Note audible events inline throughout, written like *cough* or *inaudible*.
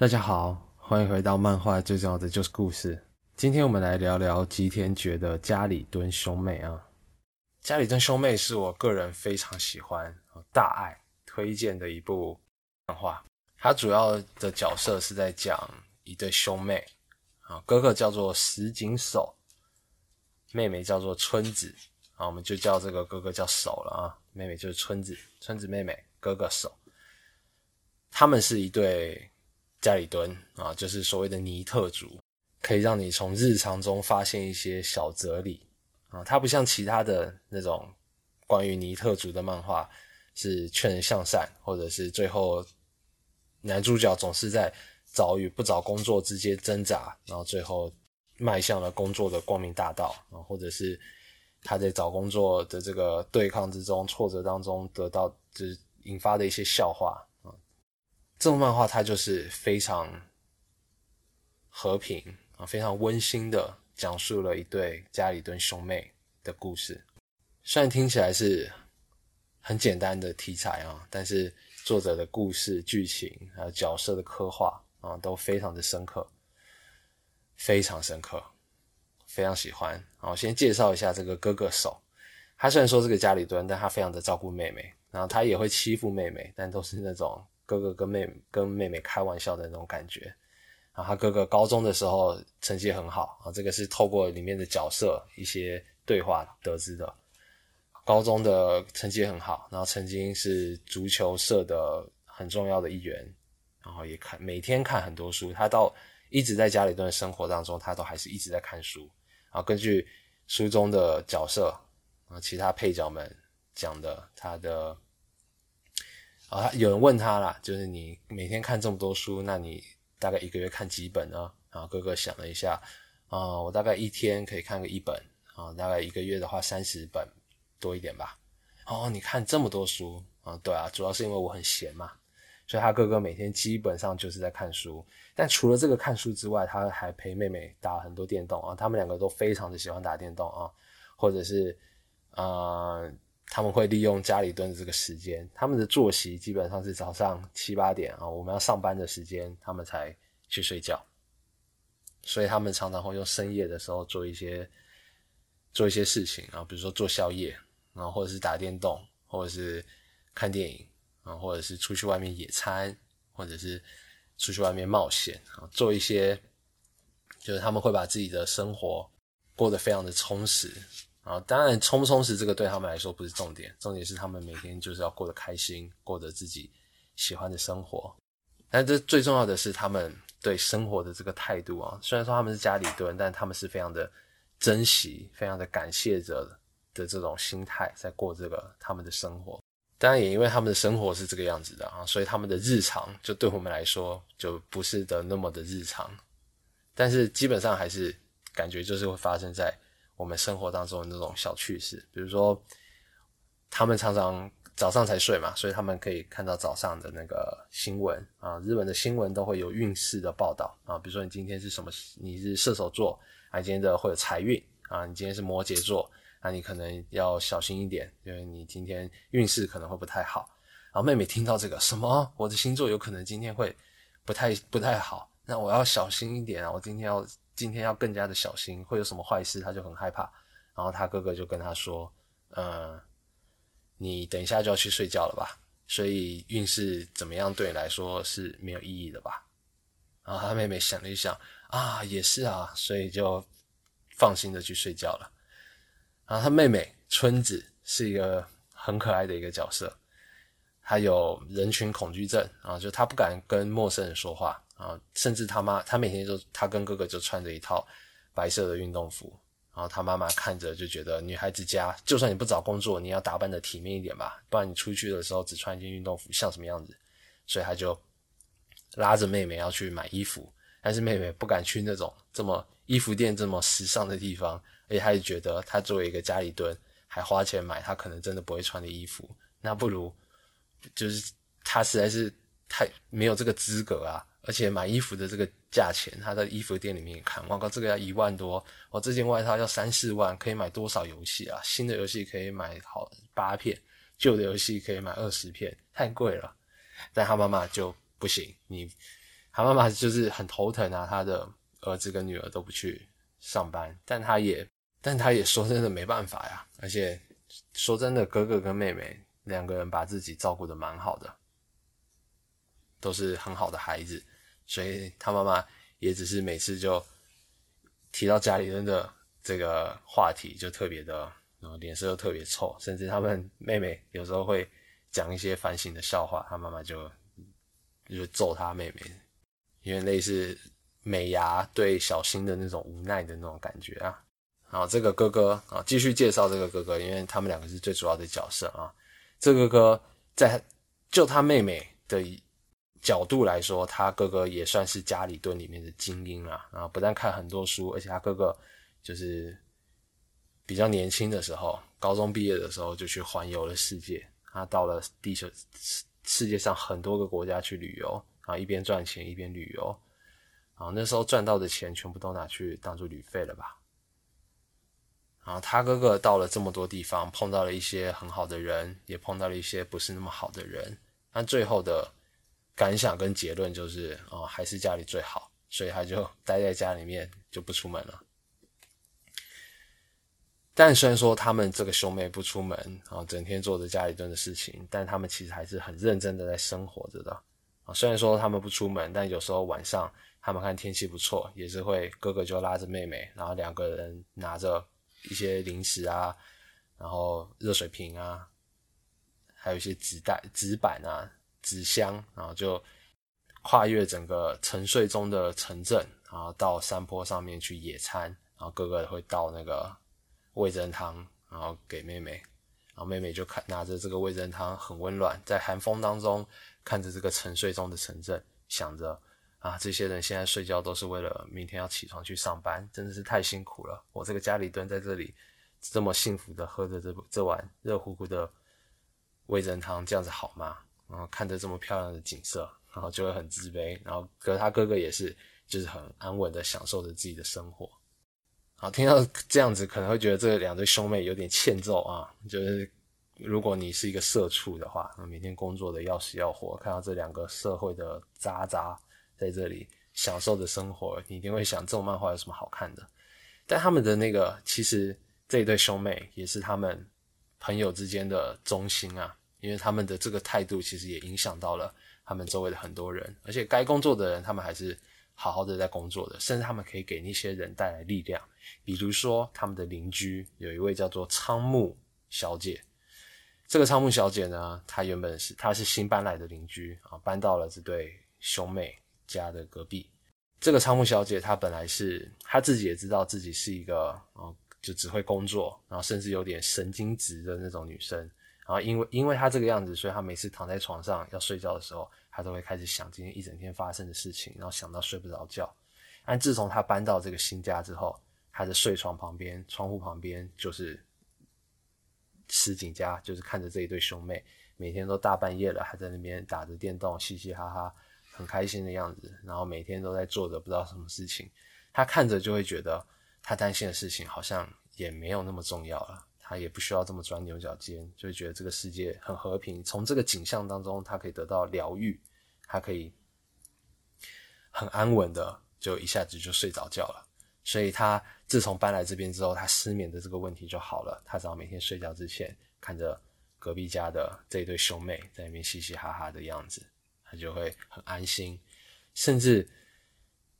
大家好，欢迎回到漫画最重要的就是故事。今天我们来聊聊吉田觉的家里蹲兄妹啊。家里蹲兄妹是我个人非常喜欢、大爱推荐的一部漫画。它主要的角色是在讲一对兄妹啊，哥哥叫做石井守，妹妹叫做春子啊，我们就叫这个哥哥叫守了啊，妹妹就是春子，春子妹妹，哥哥守。他们是一对。家里蹲啊，就是所谓的尼特族，可以让你从日常中发现一些小哲理啊。它不像其他的那种关于尼特族的漫画，是劝人向善，或者是最后男主角总是在找与不找工作之间挣扎，然后最后迈向了工作的光明大道啊，或者是他在找工作的这个对抗之中、挫折当中得到就是引发的一些笑话。这部漫画它就是非常和平啊，非常温馨的讲述了一对家里蹲兄妹的故事。虽然听起来是很简单的题材啊，但是作者的故事剧情还有角色的刻画啊，都非常的深刻，非常深刻，非常喜欢。好，先介绍一下这个哥哥手。他虽然说是个家里蹲，但他非常的照顾妹妹，然后他也会欺负妹妹，但都是那种。哥哥跟妹跟妹妹开玩笑的那种感觉，然后他哥哥高中的时候成绩很好啊，这个是透过里面的角色一些对话得知的。高中的成绩很好，然后曾经是足球社的很重要的一员，然后也看每天看很多书。他到一直在家里的生活当中，他都还是一直在看书。然后根据书中的角色啊，其他配角们讲的他的。啊，有人问他啦，就是你每天看这么多书，那你大概一个月看几本呢？然后哥哥想了一下，啊，我大概一天可以看个一本，啊，大概一个月的话三十本多一点吧。哦，你看这么多书，啊，对啊，主要是因为我很闲嘛，所以他哥哥每天基本上就是在看书。但除了这个看书之外，他还陪妹妹打很多电动啊，他们两个都非常的喜欢打电动啊，或者是，呃。他们会利用家里蹲的这个时间，他们的作息基本上是早上七八点啊，我们要上班的时间，他们才去睡觉。所以他们常常会用深夜的时候做一些做一些事情啊，比如说做宵夜，然后或者是打电动，或者是看电影啊，或者是出去外面野餐，或者是出去外面冒险啊，做一些就是他们会把自己的生活过得非常的充实。啊，当然充不充实这个对他们来说不是重点，重点是他们每天就是要过得开心，过得自己喜欢的生活。但这最重要的是他们对生活的这个态度啊。虽然说他们是家里蹲，但他们是非常的珍惜、非常的感谢着的这种心态在过这个他们的生活。当然也因为他们的生活是这个样子的啊，所以他们的日常就对我们来说就不是的那么的日常。但是基本上还是感觉就是会发生在。我们生活当中的那种小趣事，比如说，他们常常早上才睡嘛，所以他们可以看到早上的那个新闻啊，日本的新闻都会有运势的报道啊，比如说你今天是什么，你是射手座，啊，今天的会有财运啊，你今天是摩羯座，那你可能要小心一点，因为你今天运势可能会不太好。然后妹妹听到这个什么，我的星座有可能今天会不太不太好，那我要小心一点啊，我今天要。今天要更加的小心，会有什么坏事，他就很害怕。然后他哥哥就跟他说：“呃，你等一下就要去睡觉了吧？所以运势怎么样对你来说是没有意义的吧？”然后他妹妹想了一想：“啊，也是啊。”所以就放心的去睡觉了。然后他妹妹春子是一个很可爱的一个角色，她有人群恐惧症啊，就她不敢跟陌生人说话。啊，甚至他妈，他每天就他跟哥哥就穿着一套白色的运动服，然后他妈妈看着就觉得女孩子家，就算你不找工作，你要打扮的体面一点吧，不然你出去的时候只穿一件运动服像什么样子？所以他就拉着妹妹要去买衣服，但是妹妹不敢去那种这么衣服店这么时尚的地方，而且他也觉得他作为一个家里蹲，还花钱买他可能真的不会穿的衣服，那不如就是他实在是太没有这个资格啊。而且买衣服的这个价钱，他在衣服店里面看，哇靠，这个要一万多，我这件外套要三四万，可以买多少游戏啊？新的游戏可以买好八片，旧的游戏可以买二十片，太贵了。但他妈妈就不行，你他妈妈就是很头疼啊，他的儿子跟女儿都不去上班，但他也，但他也说真的没办法呀。而且说真的，哥哥跟妹妹两个人把自己照顾的蛮好的，都是很好的孩子，所以他妈妈也只是每次就提到家里人的这个话题，就特别的，然后脸色又特别臭，甚至他们妹妹有时候会讲一些反省的笑话，他妈妈就就揍他妹妹。因为类似美牙对小新的那种无奈的那种感觉啊，然后这个哥哥啊，继续介绍这个哥哥，因为他们两个是最主要的角色啊。这个哥哥在就他妹妹的角度来说，他哥哥也算是家里蹲里面的精英啊。不但看很多书，而且他哥哥就是比较年轻的时候，高中毕业的时候就去环游了世界，他到了地球世界上很多个国家去旅游。啊，一边赚钱一边旅游，啊，那时候赚到的钱全部都拿去当做旅费了吧？然后他哥哥到了这么多地方，碰到了一些很好的人，也碰到了一些不是那么好的人，但最后的感想跟结论就是，哦，还是家里最好，所以他就待在家里面就不出门了。但虽然说他们这个兄妹不出门，啊，整天做着家里蹲的事情，但他们其实还是很认真的在生活着的啊。虽然说他们不出门，但有时候晚上他们看天气不错，也是会哥哥就拉着妹妹，然后两个人拿着一些零食啊，然后热水瓶啊，还有一些纸袋、纸板啊、纸箱，然后就跨越整个沉睡中的城镇，然后到山坡上面去野餐，然后哥哥会倒那个味噌汤，然后给妹妹，然后妹妹就看拿着这个味噌汤，很温暖，在寒风当中。看着这个沉睡中的城镇，想着啊，这些人现在睡觉都是为了明天要起床去上班，真的是太辛苦了。我这个家里蹲在这里，这么幸福的喝着这这碗热乎乎的味噌汤，这样子好吗？然后看着这么漂亮的景色，然后就会很自卑。然后可是他哥哥也是，就是很安稳的享受着自己的生活。好，听到这样子，可能会觉得这两对兄妹有点欠揍啊，就是。如果你是一个社畜的话，每天工作的要死要活，看到这两个社会的渣渣在这里享受着生活，你一定会想，这种漫画有什么好看的？但他们的那个，其实这一对兄妹也是他们朋友之间的中心啊，因为他们的这个态度，其实也影响到了他们周围的很多人，而且该工作的人，他们还是好好的在工作的，甚至他们可以给那些人带来力量。比如说，他们的邻居有一位叫做仓木小姐。这个仓木小姐呢，她原本是她是新搬来的邻居啊，搬到了这对兄妹家的隔壁。这个仓木小姐她本来是她自己也知道自己是一个啊，就只会工作，然后甚至有点神经质的那种女生。然后因为因为他这个样子，所以他每次躺在床上要睡觉的时候，他都会开始想今天一整天发生的事情，然后想到睡不着觉。但自从他搬到这个新家之后，他的睡床旁边、窗户旁边就是。石井家就是看着这一对兄妹，每天都大半夜了还在那边打着电动，嘻嘻哈哈，很开心的样子。然后每天都在做着不知道什么事情，他看着就会觉得，他担心的事情好像也没有那么重要了。他也不需要这么钻牛角尖，就会觉得这个世界很和平。从这个景象当中，他可以得到疗愈，他可以很安稳的就一下子就睡着觉了。所以他自从搬来这边之后，他失眠的这个问题就好了。他只要每天睡觉之前看着隔壁家的这一对兄妹在那边嘻嘻哈哈的样子，他就会很安心。甚至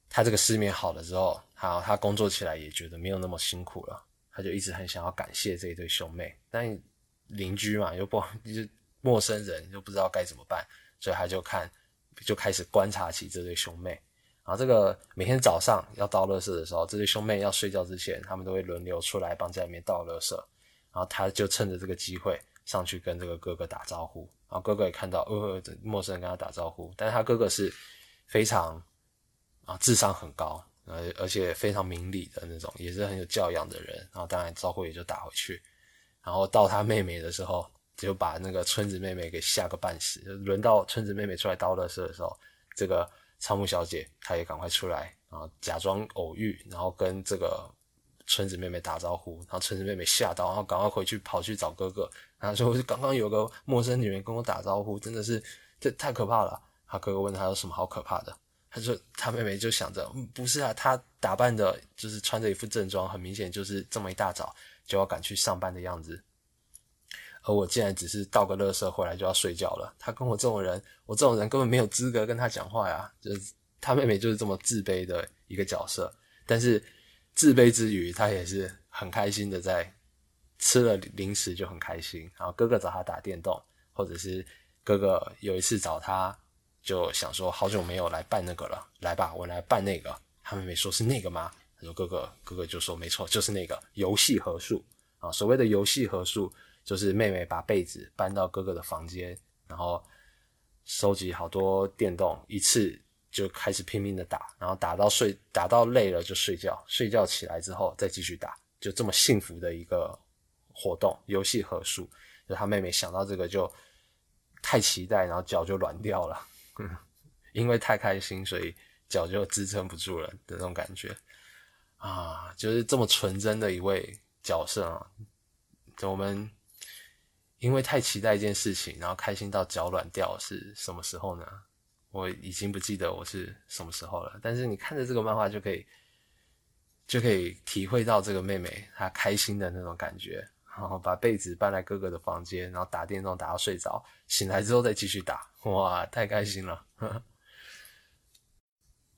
他这个失眠好了之后，好，他工作起来也觉得没有那么辛苦了。他就一直很想要感谢这一对兄妹，但邻居嘛又不就是陌生人又不知道该怎么办，所以他就看就开始观察起这对兄妹。然后这个每天早上要倒垃圾的时候，这对兄妹要睡觉之前，他们都会轮流出来帮家里面倒垃圾。然后他就趁着这个机会上去跟这个哥哥打招呼。然后哥哥也看到，呃，陌生人跟他打招呼，但是他哥哥是非常啊智商很高，而，而且非常明理的那种，也是很有教养的人。然后当然招呼也就打回去。然后到他妹妹的时候，就把那个村子妹妹给吓个半死。轮到村子妹妹出来倒垃圾的时候，这个。仓木小姐，她也赶快出来然后，假装偶遇，然后跟这个村子妹妹打招呼，然后村子妹妹吓到，然后赶快回去跑去找哥哥，然后说：“刚刚有个陌生女人跟我打招呼，真的是这太可怕了。”他哥哥问他有什么好可怕的，他说他妹妹就想着，不是啊，他打扮的就是穿着一副正装，很明显就是这么一大早就要赶去上班的样子。而我竟然只是倒个垃圾回来就要睡觉了。他跟我这种人，我这种人根本没有资格跟他讲话呀。就是他妹妹就是这么自卑的一个角色，但是自卑之余，他也是很开心的，在吃了零食就很开心。然后哥哥找他打电动，或者是哥哥有一次找他。就想说好久没有来办那个了，来吧，我来办那个。他妹妹说是那个吗？他说哥哥，哥哥就说没错，就是那个游戏合数啊。所谓的游戏合数，就是妹妹把被子搬到哥哥的房间，然后收集好多电动，一次就开始拼命的打，然后打到睡，打到累了就睡觉，睡觉起来之后再继续打，就这么幸福的一个活动。游戏合数，就他妹妹想到这个就太期待，然后脚就软掉了。嗯，*laughs* 因为太开心，所以脚就支撑不住了的那种感觉啊，就是这么纯真的一位角色啊。我们因为太期待一件事情，然后开心到脚软掉，是什么时候呢？我已经不记得我是什么时候了。但是你看着这个漫画就可以，就可以体会到这个妹妹她开心的那种感觉。然后把被子搬来哥哥的房间，然后打电动打到睡着，醒来之后再继续打，哇，太开心了！*laughs*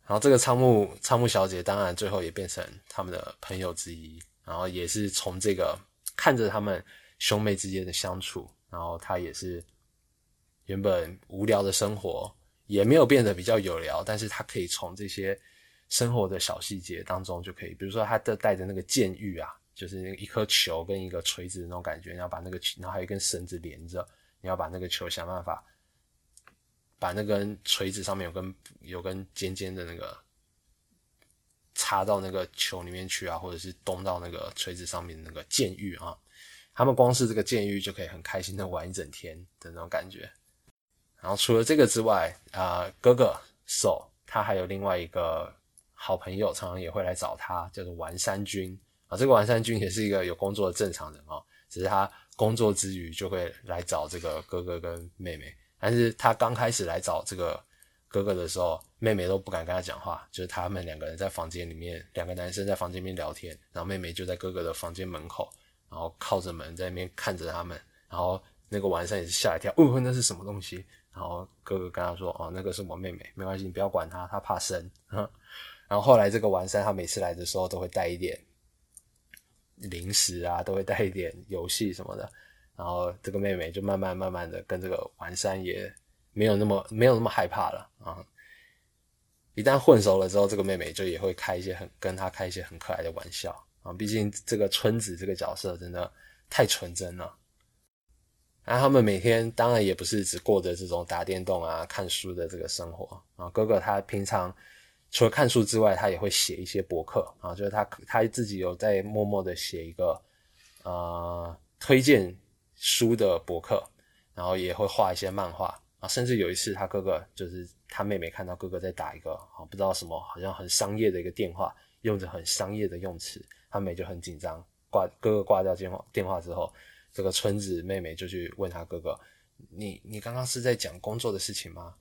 然后这个仓木仓木小姐当然最后也变成他们的朋友之一，然后也是从这个看着他们兄妹之间的相处，然后她也是原本无聊的生活也没有变得比较有聊，但是她可以从这些生活的小细节当中就可以，比如说她的带着那个剑玉啊。就是一颗球跟一个锤子的那种感觉，你要把那个，然后还有一根绳子连着，你要把那个球想办法把那根锤子上面有根有根尖尖的那个插到那个球里面去啊，或者是咚到那个锤子上面那个剑玉啊，他们光是这个剑玉就可以很开心的玩一整天的那种感觉。然后除了这个之外啊，哥哥手他还有另外一个好朋友，常常也会来找他，叫做丸山君。啊，这个丸山君也是一个有工作的正常人哦，只是他工作之余就会来找这个哥哥跟妹妹。但是他刚开始来找这个哥哥的时候，妹妹都不敢跟他讲话，就是他们两个人在房间里面，两个男生在房间里面聊天，然后妹妹就在哥哥的房间门口，然后靠着门在那边看着他们。然后那个丸山也是吓一跳，哦，那是什么东西？然后哥哥跟他说，哦，那个是我妹妹，没关系，你不要管她，她怕生。*laughs* 然后后来这个丸山他每次来的时候都会带一点。零食啊，都会带一点游戏什么的，然后这个妹妹就慢慢慢慢的跟这个丸山也没有那么没有那么害怕了啊。一旦混熟了之后，这个妹妹就也会开一些很跟她开一些很可爱的玩笑啊。毕竟这个春子这个角色真的太纯真了。然后他们每天当然也不是只过着这种打电动啊、看书的这个生活啊。哥哥他平常。除了看书之外，他也会写一些博客啊，就是他他自己有在默默的写一个呃推荐书的博客，然后也会画一些漫画啊，甚至有一次他哥哥就是他妹妹看到哥哥在打一个啊不知道什么好像很商业的一个电话，用着很商业的用词，他妹就很紧张，挂哥哥挂掉电话电话之后，这个村子妹妹就去问他哥哥，你你刚刚是在讲工作的事情吗？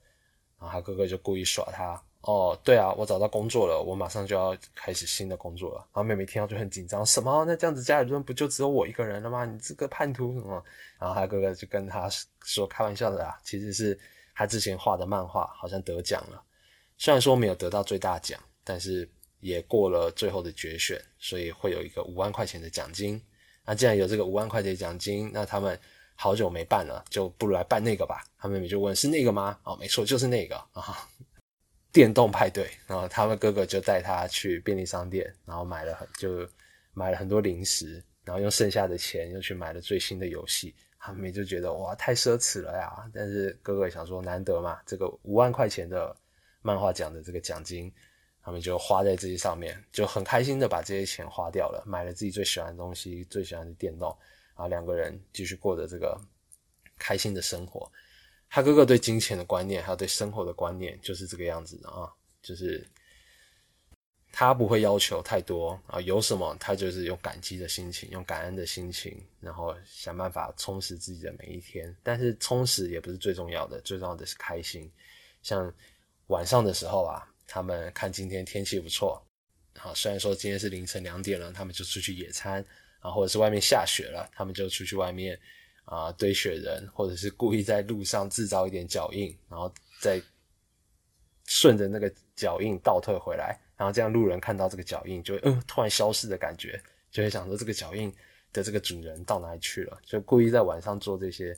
然后他哥哥就故意耍他。哦，对啊，我找到工作了，我马上就要开始新的工作了。然后妹妹听到就很紧张，什么？那这样子家里边不就只有我一个人了吗？你这个叛徒什么？然后他哥哥就跟他说，开玩笑的啦，其实是他之前画的漫画好像得奖了，虽然说没有得到最大奖，但是也过了最后的决选，所以会有一个五万块钱的奖金。那既然有这个五万块钱奖金，那他们好久没办了，就不如来办那个吧。他妹妹就问，是那个吗？哦，没错，就是那个啊。电动派对，然后他们哥哥就带他去便利商店，然后买了很就买了很多零食，然后用剩下的钱又去买了最新的游戏。他们就觉得哇太奢侈了呀！但是哥哥想说难得嘛，这个五万块钱的漫画奖的这个奖金，他们就花在这些上面，就很开心的把这些钱花掉了，买了自己最喜欢的东西，最喜欢的电动，然后两个人继续过着这个开心的生活。他哥哥对金钱的观念，还有对生活的观念，就是这个样子的啊，就是他不会要求太多啊，有什么他就是用感激的心情，用感恩的心情，然后想办法充实自己的每一天。但是充实也不是最重要的，最重要的是开心。像晚上的时候啊，他们看今天天气不错，好，虽然说今天是凌晨两点了，他们就出去野餐，啊，或者是外面下雪了，他们就出去外面啊堆雪人，或者是故意在路上制造一点脚印，然后再顺着那个脚印倒退回来，然后这样路人看到这个脚印，就会嗯突然消失的感觉，就会想说这个脚印的这个主人到哪里去了，就故意在晚上做这些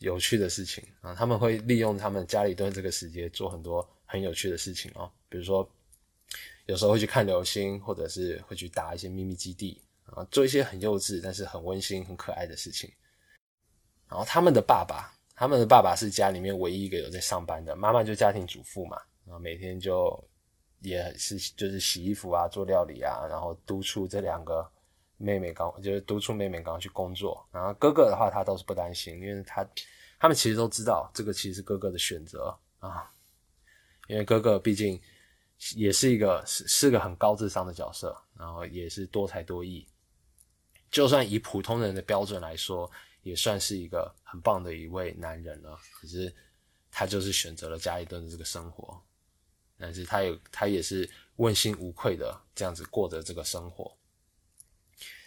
有趣的事情啊，他们会利用他们家里蹲这个时间做很多。很有趣的事情哦，比如说有时候会去看流星，或者是会去打一些秘密基地啊，做一些很幼稚但是很温馨、很可爱的事情。然后他们的爸爸，他们的爸爸是家里面唯一一个有在上班的，妈妈就家庭主妇嘛，然后每天就也是就是洗衣服啊、做料理啊，然后督促这两个妹妹刚就是督促妹妹刚去工作。然后哥哥的话，他倒是不担心，因为他他们其实都知道这个其实是哥哥的选择啊。因为哥哥毕竟也是一个是是个很高智商的角色，然后也是多才多艺，就算以普通人的标准来说，也算是一个很棒的一位男人了。可是他就是选择了家里蹲的这个生活，但是他有他也是问心无愧的这样子过着这个生活。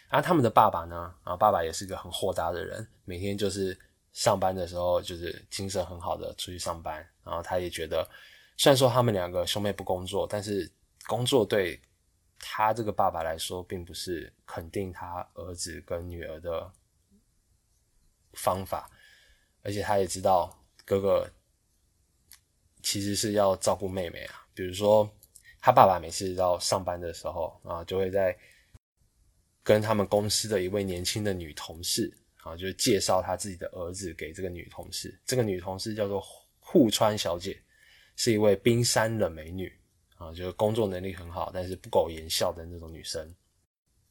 而他们的爸爸呢，啊，爸爸也是一个很豁达的人，每天就是上班的时候就是精神很好的出去上班，然后他也觉得。虽然说他们两个兄妹不工作，但是工作对他这个爸爸来说，并不是肯定他儿子跟女儿的方法，而且他也知道哥哥其实是要照顾妹妹啊。比如说，他爸爸每次到上班的时候啊，就会在跟他们公司的一位年轻的女同事啊，就介绍他自己的儿子给这个女同事。这个女同事叫做户川小姐。是一位冰山冷美女啊，就是工作能力很好，但是不苟言笑的那种女生。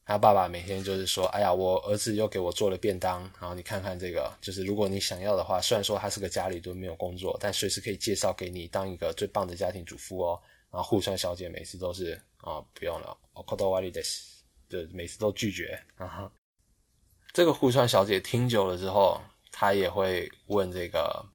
他爸爸每天就是说：“哎呀，我儿子又给我做了便当，然后你看看这个，就是如果你想要的话，虽然说他是个家里蹲没有工作，但随时可以介绍给你当一个最棒的家庭主妇哦。”然后户川小姐每次都是啊，不用了，我 k o w a r i des，就每次都拒绝。啊这个户川小姐听久了之后，她也会问这个。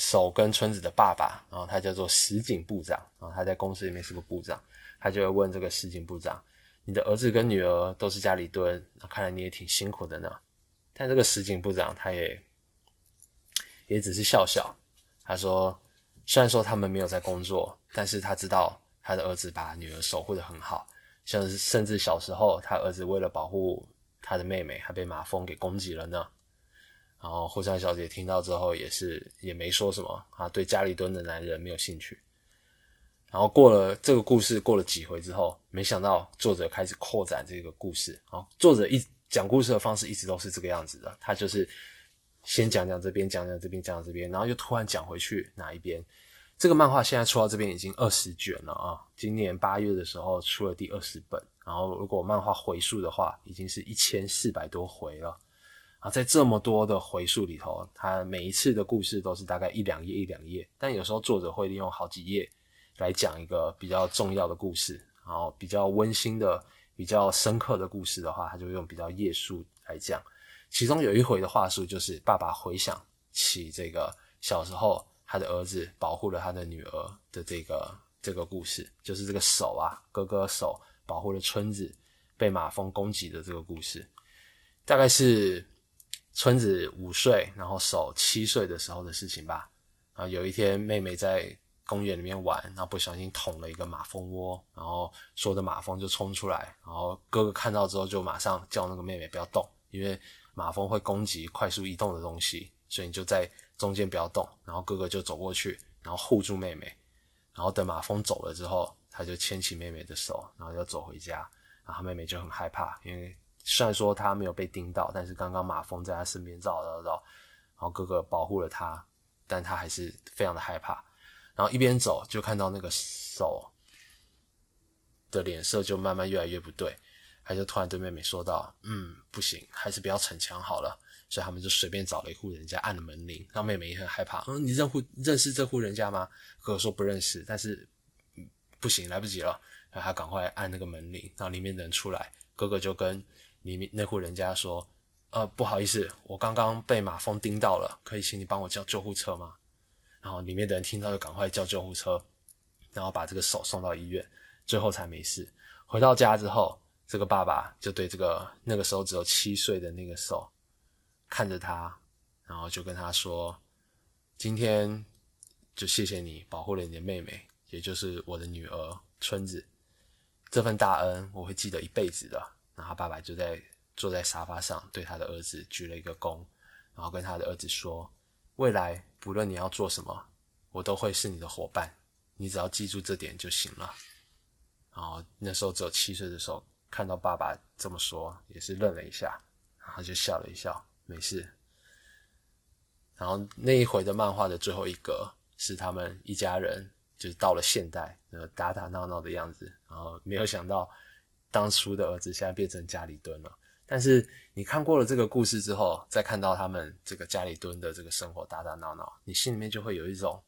守跟村子的爸爸，然后他叫做石井部长，然后他在公司里面是个部长，他就会问这个石井部长：“你的儿子跟女儿都是家里蹲，那看来你也挺辛苦的呢。”但这个石井部长他也也只是笑笑，他说：“虽然说他们没有在工作，但是他知道他的儿子把女儿守护的很好，像是甚至小时候他儿子为了保护他的妹妹，还被马蜂给攻击了呢。”然后户川小姐听到之后也是也没说什么啊，对家里蹲的男人没有兴趣。然后过了这个故事过了几回之后，没想到作者开始扩展这个故事啊。作者一讲故事的方式一直都是这个样子的，他就是先讲讲这边，讲讲这边，讲讲这边，然后又突然讲回去哪一边。这个漫画现在出到这边已经二十卷了啊，今年八月的时候出了第二十本，然后如果漫画回数的话，已经是一千四百多回了。啊，在这么多的回溯里头，他每一次的故事都是大概一两页一两页，但有时候作者会利用好几页来讲一个比较重要的故事，然后比较温馨的、比较深刻的故事的话，他就用比较夜数来讲。其中有一回的话术就是爸爸回想起这个小时候他的儿子保护了他的女儿的这个这个故事，就是这个手啊，哥哥手保护了村子被马蜂攻击的这个故事，大概是。村子五岁，然后守七岁的时候的事情吧。啊，有一天妹妹在公园里面玩，然后不小心捅了一个马蜂窝，然后所有的马蜂就冲出来，然后哥哥看到之后就马上叫那个妹妹不要动，因为马蜂会攻击快速移动的东西，所以你就在中间不要动。然后哥哥就走过去，然后护住妹妹，然后等马蜂走了之后，他就牵起妹妹的手，然后要走回家。然后妹妹就很害怕，因为。虽然说他没有被叮到，但是刚刚马蜂在他身边绕绕绕，然后哥哥保护了他，但他还是非常的害怕。然后一边走就看到那个手的脸色就慢慢越来越不对，他就突然对妹妹说道：“嗯，不行，还是不要逞强好了。”所以他们就随便找了一户人家按了门铃，让妹妹也很害怕。嗯，你认户认识这户人家吗？哥哥说不认识，但是不行，来不及了，然后他赶快按那个门铃，然后里面的人出来，哥哥就跟。里面那户人家说：“呃，不好意思，我刚刚被马蜂叮到了，可以请你帮我叫救护车吗？”然后里面的人听到就赶快叫救护车，然后把这个手送到医院，最后才没事。回到家之后，这个爸爸就对这个那个时候只有七岁的那个手看着他，然后就跟他说：“今天就谢谢你保护了你的妹妹，也就是我的女儿春子，这份大恩我会记得一辈子的。”然后爸爸就在坐在沙发上，对他的儿子鞠了一个躬，然后跟他的儿子说：“未来不论你要做什么，我都会是你的伙伴，你只要记住这点就行了。”然后那时候只有七岁的时候，看到爸爸这么说，也是愣了一下，然后就笑了一笑，没事。然后那一回的漫画的最后一格是他们一家人，就是到了现代，呃，打打闹闹的样子。然后没有想到，当初的儿子现在变成家里蹲了。但是你看过了这个故事之后，再看到他们这个家里蹲的这个生活打打闹闹，你心里面就会有一种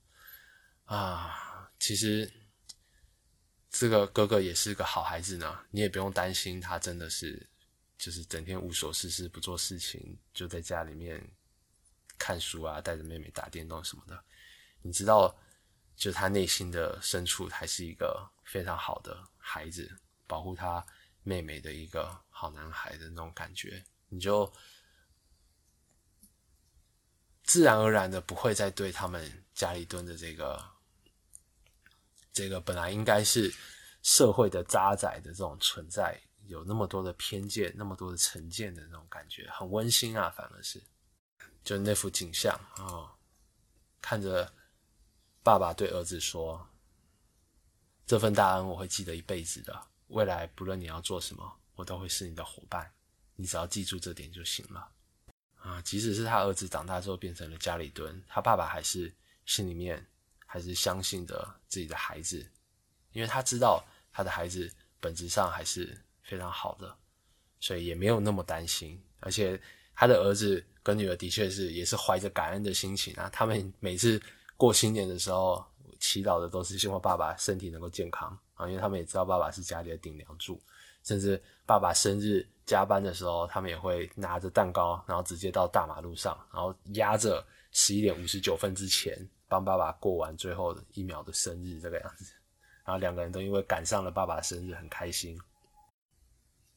啊，其实。这个哥哥也是个好孩子呢，你也不用担心他真的是，就是整天无所事事不做事情，就在家里面看书啊，带着妹妹打电动什么的。你知道，就他内心的深处还是一个非常好的孩子，保护他妹妹的一个好男孩的那种感觉，你就自然而然的不会再对他们家里蹲的这个。这个本来应该是社会的渣仔的这种存在，有那么多的偏见，那么多的成见的那种感觉，很温馨啊，反而是，就那幅景象啊，看着爸爸对儿子说：“这份大恩我会记得一辈子的，未来不论你要做什么，我都会是你的伙伴，你只要记住这点就行了。”啊，即使是他儿子长大之后变成了家里蹲，他爸爸还是心里面。还是相信着自己的孩子，因为他知道他的孩子本质上还是非常好的，所以也没有那么担心。而且他的儿子跟女儿的确是也是怀着感恩的心情啊。他们每次过新年的时候，祈祷的都是希望爸爸身体能够健康啊，因为他们也知道爸爸是家里的顶梁柱。甚至爸爸生日加班的时候，他们也会拿着蛋糕，然后直接到大马路上，然后压着十一点五十九分之前。帮爸爸过完最后一秒的生日，这个样子，然后两个人都因为赶上了爸爸生日，很开心。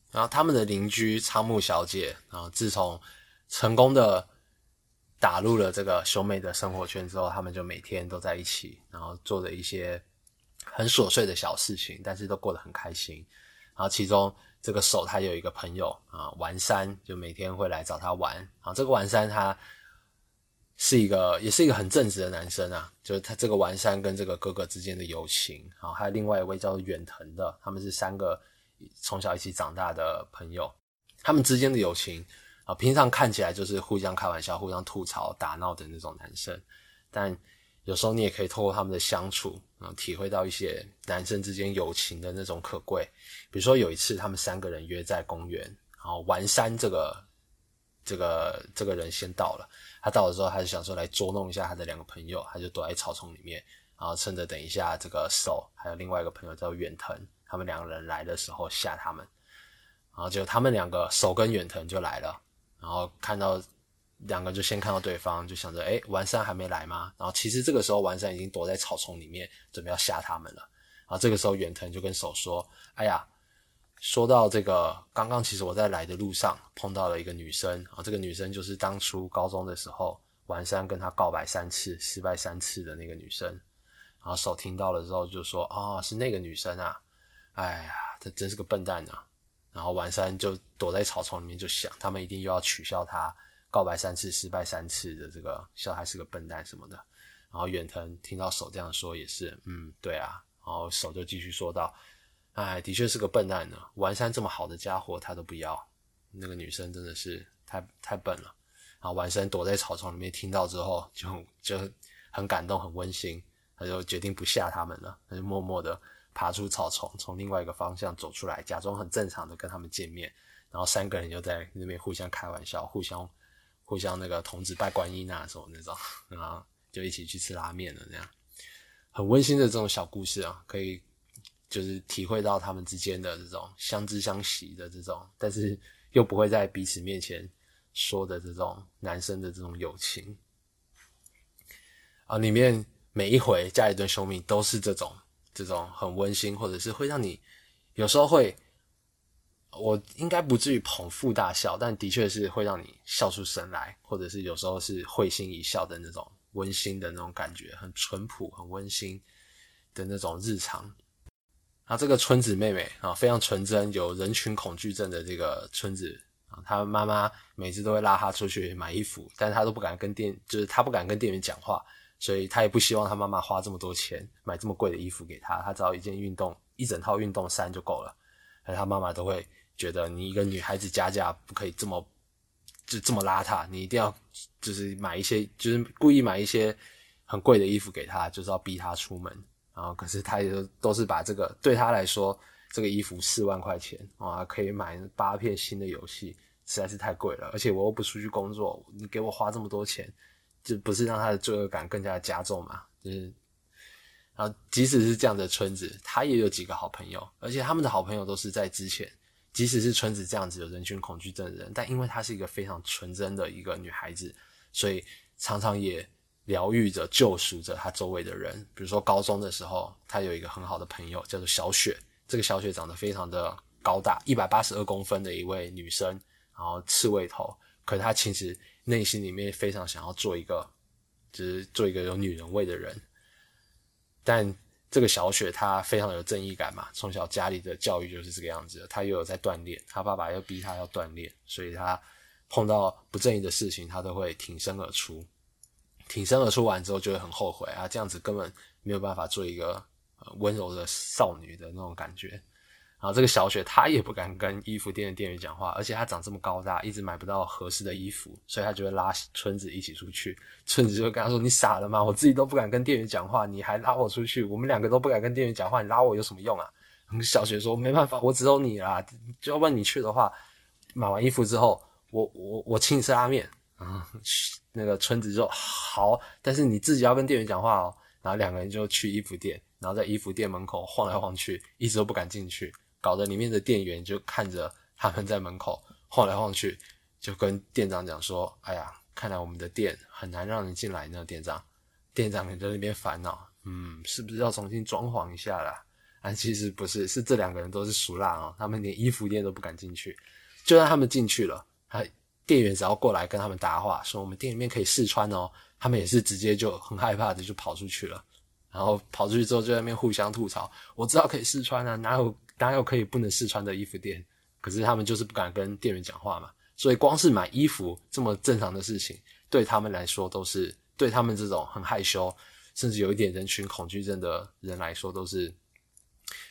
然后他们的邻居仓木小姐，然后自从成功的打入了这个兄妹的生活圈之后，他们就每天都在一起，然后做着一些很琐碎的小事情，但是都过得很开心。然后其中这个手他有一个朋友啊，丸山，就每天会来找他玩。啊，这个丸山他。是一个，也是一个很正直的男生啊。就是他这个丸山跟这个哥哥之间的友情，啊，还有另外一位叫做远藤的，他们是三个从小一起长大的朋友。他们之间的友情啊，平常看起来就是互相开玩笑、互相吐槽、打闹的那种男生，但有时候你也可以透过他们的相处，啊，体会到一些男生之间友情的那种可贵。比如说有一次，他们三个人约在公园，然后玩山这个这个这个人先到了。他到了之后，他就想说来捉弄一下他的两个朋友，他就躲在草丛里面，然后趁着等一下这个手还有另外一个朋友叫远藤，他们两个人来的时候吓他们，然后就他们两个手跟远藤就来了，然后看到两个就先看到对方，就想着哎，完山还没来吗？然后其实这个时候完山已经躲在草丛里面，准备要吓他们了。然后这个时候远藤就跟手说：“哎呀。”说到这个，刚刚其实我在来的路上碰到了一个女生啊，这个女生就是当初高中的时候，完山跟她告白三次失败三次的那个女生。然后手听到了之后就说：“啊，是那个女生啊！哎呀，她真是个笨蛋啊！”然后完山就躲在草丛里面就想，他们一定又要取笑他告白三次失败三次的这个，笑还是个笨蛋什么的。然后远藤听到手这样说也是，嗯，对啊。然后手就继续说道。哎，的确是个笨蛋呢。丸山这么好的家伙，他都不要。那个女生真的是太太笨了。然后丸山躲在草丛里面，听到之后就就很感动，很温馨。他就决定不吓他们了，他就默默的爬出草丛，从另外一个方向走出来，假装很正常的跟他们见面。然后三个人就在那边互相开玩笑，互相互相那个童子拜观音啊什么那种，然后就一起去吃拉面了，这样很温馨的这种小故事啊，可以。就是体会到他们之间的这种相知相惜的这种，但是又不会在彼此面前说的这种男生的这种友情啊，里面每一回加一顿兄妹都是这种这种很温馨，或者是会让你有时候会，我应该不至于捧腹大笑，但的确是会让你笑出声来，或者是有时候是会心一笑的那种温馨的那种感觉，很淳朴、很温馨的那种日常。啊，这个村子妹妹啊，非常纯真，有人群恐惧症的这个村子啊，她妈妈每次都会拉她出去买衣服，但是她都不敢跟店，就是她不敢跟店员讲话。所以他也不希望他妈妈花这么多钱买这么贵的衣服给他，他只要一件运动一整套运动衫就够了。而他妈妈都会觉得你一个女孩子家家不可以这么就这么邋遢，你一定要就是买一些就是故意买一些很贵的衣服给他，就是要逼他出门。然后可是他也都是把这个对他来说，这个衣服四万块钱啊，可以买八片新的游戏，实在是太贵了。而且我又不出去工作，你给我花这么多钱。就不是让他的罪恶感更加加重嘛？就是，然后即使是这样的村子，他也有几个好朋友，而且他们的好朋友都是在之前，即使是村子这样子有人群恐惧症的人，但因为她是一个非常纯真的一个女孩子，所以常常也疗愈着、救赎着她周围的人。比如说高中的时候，她有一个很好的朋友叫做小雪，这个小雪长得非常的高大，一百八十二公分的一位女生，然后刺猬头，可是她其实。内心里面非常想要做一个，就是做一个有女人味的人，但这个小雪她非常有正义感嘛，从小家里的教育就是这个样子，她又有在锻炼，她爸爸又逼她要锻炼，所以她碰到不正义的事情，她都会挺身而出，挺身而出完之后就会很后悔啊，这样子根本没有办法做一个温柔的少女的那种感觉。然后这个小雪她也不敢跟衣服店的店员讲话，而且她长这么高大，一直买不到合适的衣服，所以她就会拉村子一起出去。村子就跟她说：“你傻了吗？我自己都不敢跟店员讲话，你还拉我出去？我们两个都不敢跟店员讲话，你拉我有什么用啊？”小雪说：“没办法，我只有你啦。就要问你去的话，买完衣服之后，我我我请你吃拉面啊。”那个村子说：“好，但是你自己要跟店员讲话哦。”然后两个人就去衣服店，然后在衣服店门口晃来晃去，一直都不敢进去。搞得里面的店员就看着他们在门口晃来晃去，就跟店长讲说：“哎呀，看来我们的店很难让人进来呢。”店长，店长也在那边烦恼，嗯，是不是要重新装潢一下啦？啊，其实不是，是这两个人都是熟辣哦，他们连衣服店都不敢进去，就算他们进去了，他店员只要过来跟他们搭话，说我们店里面可以试穿哦，他们也是直接就很害怕的就跑出去了，然后跑出去之后就在那边互相吐槽，我知道可以试穿啊，哪有？哪有可以不能试穿的衣服店？可是他们就是不敢跟店员讲话嘛，所以光是买衣服这么正常的事情，对他们来说都是对他们这种很害羞，甚至有一点人群恐惧症的人来说，都是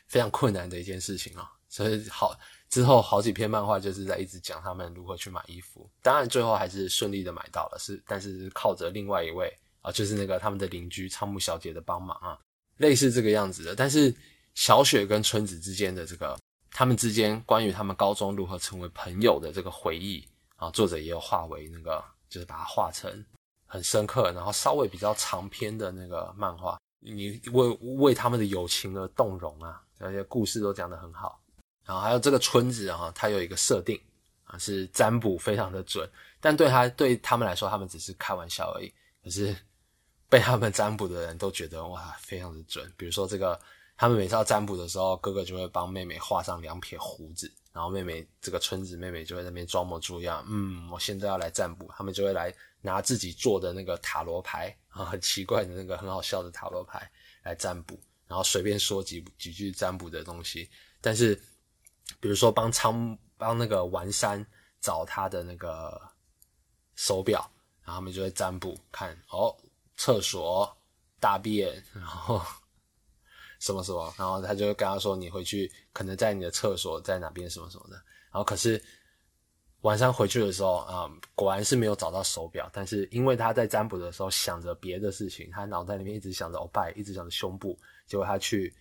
非常困难的一件事情啊。所以好之后好几篇漫画就是在一直讲他们如何去买衣服，当然最后还是顺利的买到了，是但是靠着另外一位啊，就是那个他们的邻居仓木小姐的帮忙啊，类似这个样子的，但是。小雪跟春子之间的这个，他们之间关于他们高中如何成为朋友的这个回忆啊，作者也有画为那个，就是把它画成很深刻，然后稍微比较长篇的那个漫画，你为为他们的友情而动容啊，而且故事都讲得很好。然后还有这个春子啊，它有一个设定啊，是占卜非常的准，但对他对他们来说，他们只是开玩笑而已。可是被他们占卜的人都觉得哇，非常的准。比如说这个。他们每次要占卜的时候，哥哥就会帮妹妹画上两撇胡子，然后妹妹这个村子妹妹就在那边装模作样，嗯，我现在要来占卜。他们就会来拿自己做的那个塔罗牌啊，很奇怪的那个很好笑的塔罗牌来占卜，然后随便说几几句占卜的东西。但是，比如说帮仓帮那个丸山找他的那个手表，然后他们就会占卜看哦，厕所大便，然后。什么什么，然后他就跟他说：“你回去可能在你的厕所在哪边什么什么的。”然后可是晚上回去的时候啊，果然是没有找到手表。但是因为他在占卜的时候想着别的事情，他脑袋里面一直想着欧拜，一直想着胸部。结果他去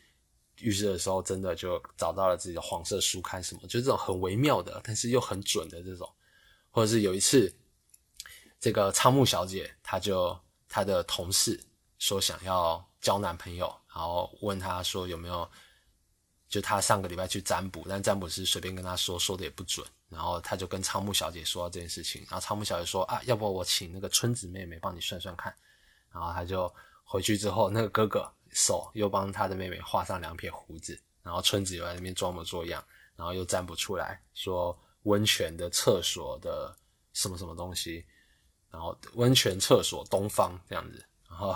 浴室的时候，真的就找到了自己的黄色书刊，什么就这种很微妙的，但是又很准的这种。或者是有一次，这个仓木小姐，她就她的同事说想要交男朋友。然后问他说有没有，就他上个礼拜去占卜，但占卜师随便跟他说，说的也不准。然后他就跟仓木小姐说这件事情，然后仓木小姐说啊，要不我请那个春子妹妹帮你算算看。然后他就回去之后，那个哥哥手又帮他的妹妹画上两撇胡子，然后春子又在那边装模作样，然后又占卜出来说温泉的厕所的什么什么东西，然后温泉厕所东方这样？子，然后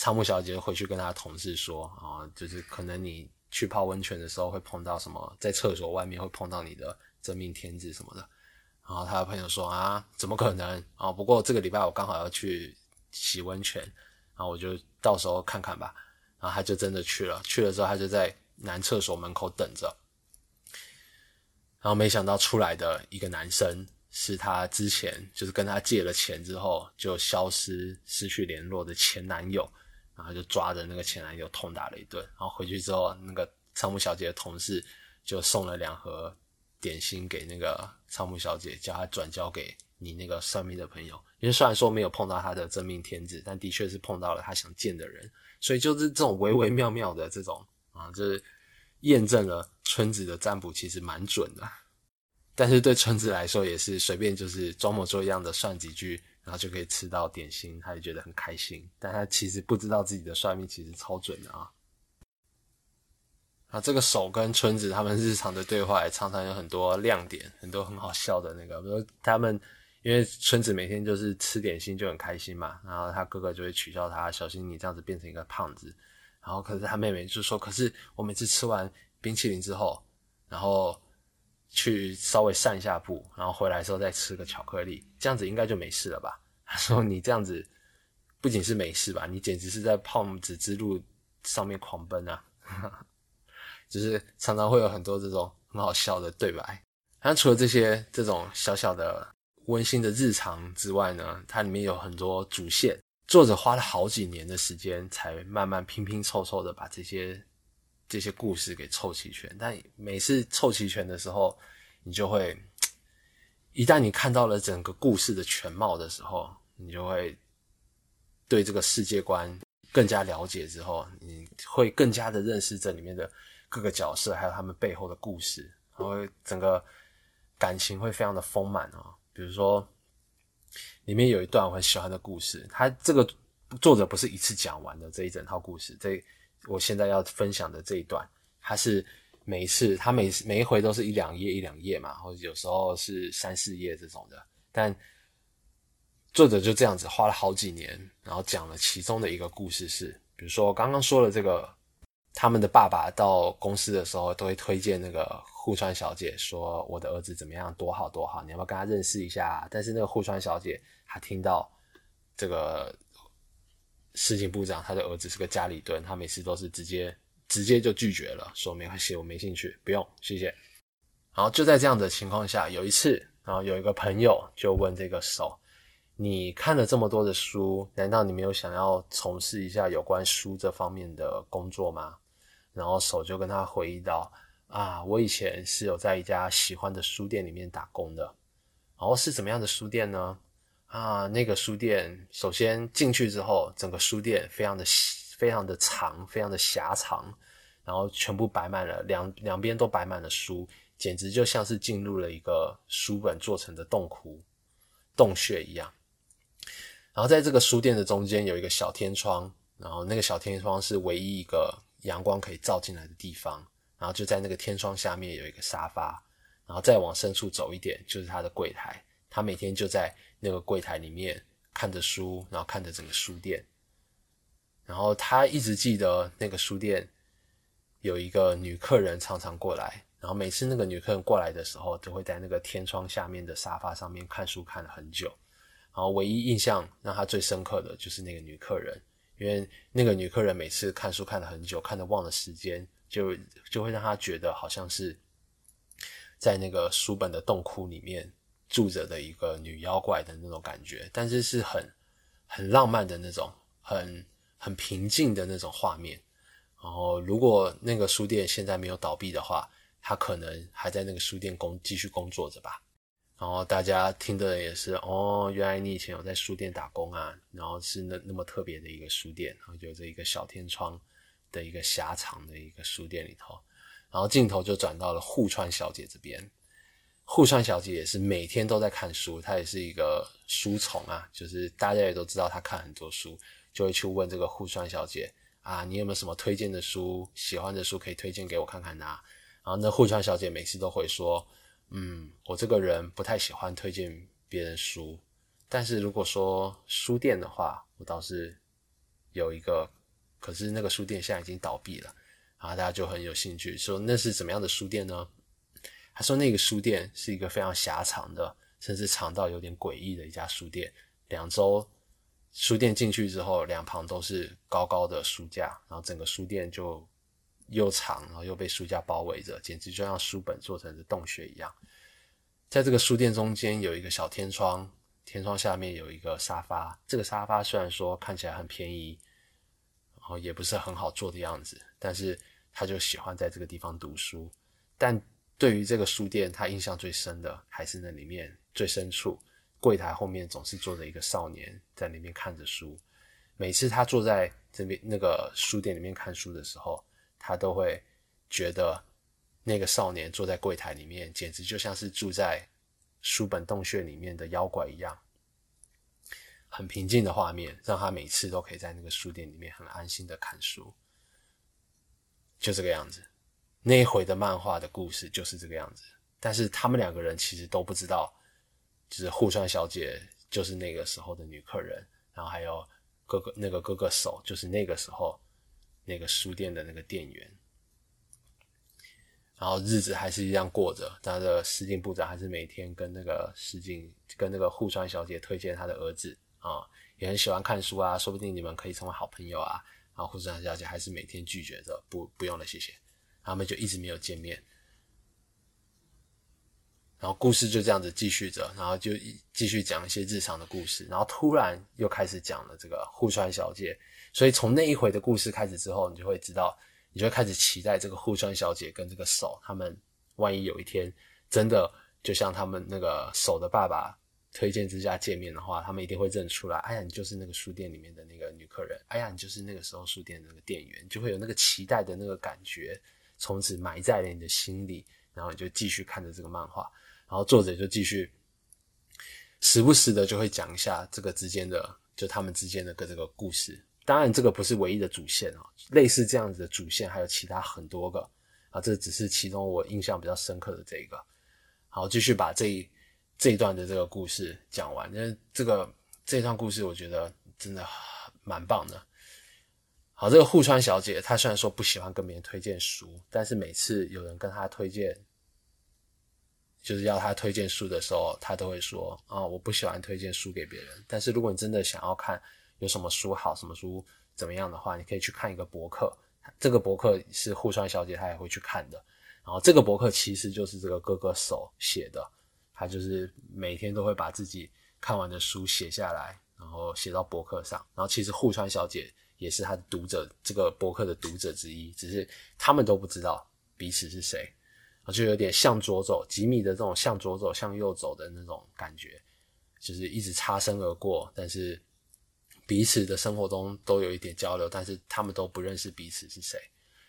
仓木小姐回去跟她同事说啊，就是可能你去泡温泉的时候会碰到什么，在厕所外面会碰到你的真命天子什么的，然后他的朋友说啊，怎么可能啊？不过这个礼拜我刚好要去洗温泉。然后我就到时候看看吧，然后他就真的去了。去了之后，他就在男厕所门口等着。然后没想到出来的一个男生是他之前就是跟他借了钱之后就消失、失去联络的前男友，然后就抓着那个前男友痛打了一顿。然后回去之后，那个仓木小姐的同事就送了两盒点心给那个仓木小姐，叫她转交给。你那个算命的朋友，因为虽然说没有碰到他的真命天子，但的确是碰到了他想见的人，所以就是这种微微妙妙的这种啊，就是验证了村子的占卜其实蛮准的。但是对村子来说，也是随便就是装模作样的算几句，然后就可以吃到点心，他也觉得很开心。但他其实不知道自己的算命其实超准的啊。啊，这个手跟村子他们日常的对话也常常有很多亮点，很多很好笑的那个，比如他们。因为村子每天就是吃点心就很开心嘛，然后他哥哥就会取笑他，小心你这样子变成一个胖子。然后可是他妹妹就说：“可是我每次吃完冰淇淋之后，然后去稍微散一下步，然后回来时候再吃个巧克力，这样子应该就没事了吧？” *laughs* 他说：“你这样子不仅是没事吧，你简直是在泡子之路上面狂奔啊！” *laughs* 就是常常会有很多这种很好笑的对白。那除了这些这种小小的。温馨的日常之外呢，它里面有很多主线，作者花了好几年的时间才慢慢拼拼凑凑的把这些这些故事给凑齐全。但每次凑齐全的时候，你就会一旦你看到了整个故事的全貌的时候，你就会对这个世界观更加了解。之后，你会更加的认识这里面的各个角色，还有他们背后的故事，然后整个感情会非常的丰满哦。比如说，里面有一段我很喜欢的故事，他这个作者不是一次讲完的这一整套故事。这我现在要分享的这一段，他是每一次他每每一回都是一两页一两页嘛，或者有时候是三四页这种的。但作者就这样子花了好几年，然后讲了其中的一个故事是，比如说刚刚说的这个。他们的爸爸到公司的时候，都会推荐那个户川小姐，说我的儿子怎么样，多好多好，你要不要跟他认识一下？但是那个户川小姐，她听到这个事情部长他的儿子是个家里蹲，他每次都是直接直接就拒绝了，说没关系，我没兴趣，不用，谢谢。然后就在这样的情况下，有一次，然后有一个朋友就问这个手，你看了这么多的书，难道你没有想要从事一下有关书这方面的工作吗？然后手就跟他回忆到啊，我以前是有在一家喜欢的书店里面打工的。然后是怎么样的书店呢？啊，那个书店首先进去之后，整个书店非常的非常的长，非常的狭长，然后全部摆满了两两边都摆满了书，简直就像是进入了一个书本做成的洞窟洞穴一样。然后在这个书店的中间有一个小天窗，然后那个小天窗是唯一一个。阳光可以照进来的地方，然后就在那个天窗下面有一个沙发，然后再往深处走一点就是他的柜台。他每天就在那个柜台里面看着书，然后看着整个书店。然后他一直记得那个书店有一个女客人常常过来，然后每次那个女客人过来的时候，都会在那个天窗下面的沙发上面看书看了很久。然后唯一印象让他最深刻的就是那个女客人。因为那个女客人每次看书看了很久，看得忘了时间，就就会让她觉得好像是在那个书本的洞窟里面住着的一个女妖怪的那种感觉，但是是很很浪漫的那种，很很平静的那种画面。然后，如果那个书店现在没有倒闭的话，她可能还在那个书店工继续工作着吧。然后大家听的也是哦，原来你以前有在书店打工啊，然后是那那么特别的一个书店，然后有着一个小天窗的一个狭长的一个书店里头，然后镜头就转到了户川小姐这边。户川小姐也是每天都在看书，她也是一个书虫啊，就是大家也都知道她看很多书，就会去问这个户川小姐啊，你有没有什么推荐的书、喜欢的书可以推荐给我看看呐？然后那户川小姐每次都会说，嗯，我这个人不太喜欢推荐别人书，但是如果说书店的话，我倒是有一个，可是那个书店现在已经倒闭了，然后大家就很有兴趣，说那是怎么样的书店呢？他说那个书店是一个非常狭长的，甚至长到有点诡异的一家书店，两周。书店进去之后，两旁都是高高的书架，然后整个书店就又长，然后又被书架包围着，简直就像书本做成的洞穴一样。在这个书店中间有一个小天窗，天窗下面有一个沙发。这个沙发虽然说看起来很便宜，然后也不是很好坐的样子，但是他就喜欢在这个地方读书。但对于这个书店，他印象最深的还是那里面最深处。柜台后面总是坐着一个少年，在那边看着书。每次他坐在这边那个书店里面看书的时候，他都会觉得那个少年坐在柜台里面，简直就像是住在书本洞穴里面的妖怪一样。很平静的画面，让他每次都可以在那个书店里面很安心的看书。就这个样子，那一回的漫画的故事就是这个样子。但是他们两个人其实都不知道。就是户川小姐，就是那个时候的女客人，然后还有哥哥那个哥哥手，就是那个时候那个书店的那个店员，然后日子还是一样过着。他的司令部长还是每天跟那个司令跟那个户川小姐推荐他的儿子啊，也很喜欢看书啊，说不定你们可以成为好朋友啊。然后户川小姐还是每天拒绝着，不不用了，谢谢。他们就一直没有见面。然后故事就这样子继续着，然后就继续讲一些日常的故事，然后突然又开始讲了这个户川小姐，所以从那一回的故事开始之后，你就会知道，你就开始期待这个户川小姐跟这个手，他们万一有一天真的就像他们那个手的爸爸推荐之下见面的话，他们一定会认出来，哎呀，你就是那个书店里面的那个女客人，哎呀，你就是那个时候书店的那个店员，就会有那个期待的那个感觉，从此埋在了你的心里，然后你就继续看着这个漫画。然后作者就继续时不时的就会讲一下这个之间的，就他们之间的个这个故事。当然，这个不是唯一的主线啊，类似这样子的主线还有其他很多个啊，这只是其中我印象比较深刻的这一个。好，继续把这一这一段的这个故事讲完。因为这个这段故事我觉得真的蛮棒的。好，这个户川小姐她虽然说不喜欢跟别人推荐书，但是每次有人跟她推荐。就是要她推荐书的时候，她都会说啊，我不喜欢推荐书给别人。但是如果你真的想要看有什么书好，什么书怎么样的话，你可以去看一个博客。这个博客是户川小姐她也会去看的。然后这个博客其实就是这个哥哥手写的，他就是每天都会把自己看完的书写下来，然后写到博客上。然后其实户川小姐也是他的读者，这个博客的读者之一，只是他们都不知道彼此是谁。就有点向左走几米的这种向左走向右走的那种感觉，就是一直擦身而过，但是彼此的生活中都有一点交流，但是他们都不认识彼此是谁。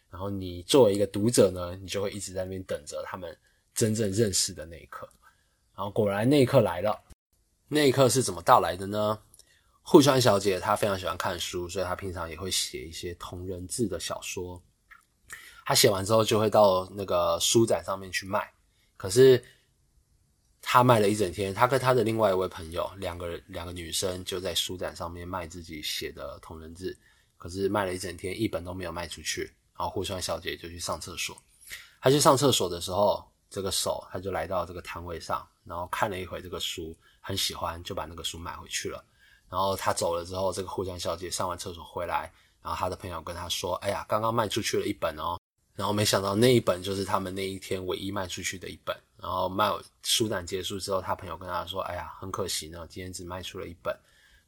然后你作为一个读者呢，你就会一直在那边等着他们真正认识的那一刻。然后果然那一刻来了，那一刻是怎么到来的呢？户川小姐她非常喜欢看书，所以她平常也会写一些同人志的小说。他写完之后就会到那个书展上面去卖，可是他卖了一整天，他跟他的另外一位朋友两个两个女生就在书展上面卖自己写的同人志，可是卖了一整天一本都没有卖出去，然后户川小姐就去上厕所，她去上厕所的时候，这个手他就来到这个摊位上，然后看了一回这个书，很喜欢，就把那个书买回去了。然后他走了之后，这个户川小姐上完厕所回来，然后他的朋友跟他说：“哎呀，刚刚卖出去了一本哦。”然后没想到那一本就是他们那一天唯一卖出去的一本。然后卖书展结束之后，他朋友跟他说：“哎呀，很可惜呢，今天只卖出了一本。”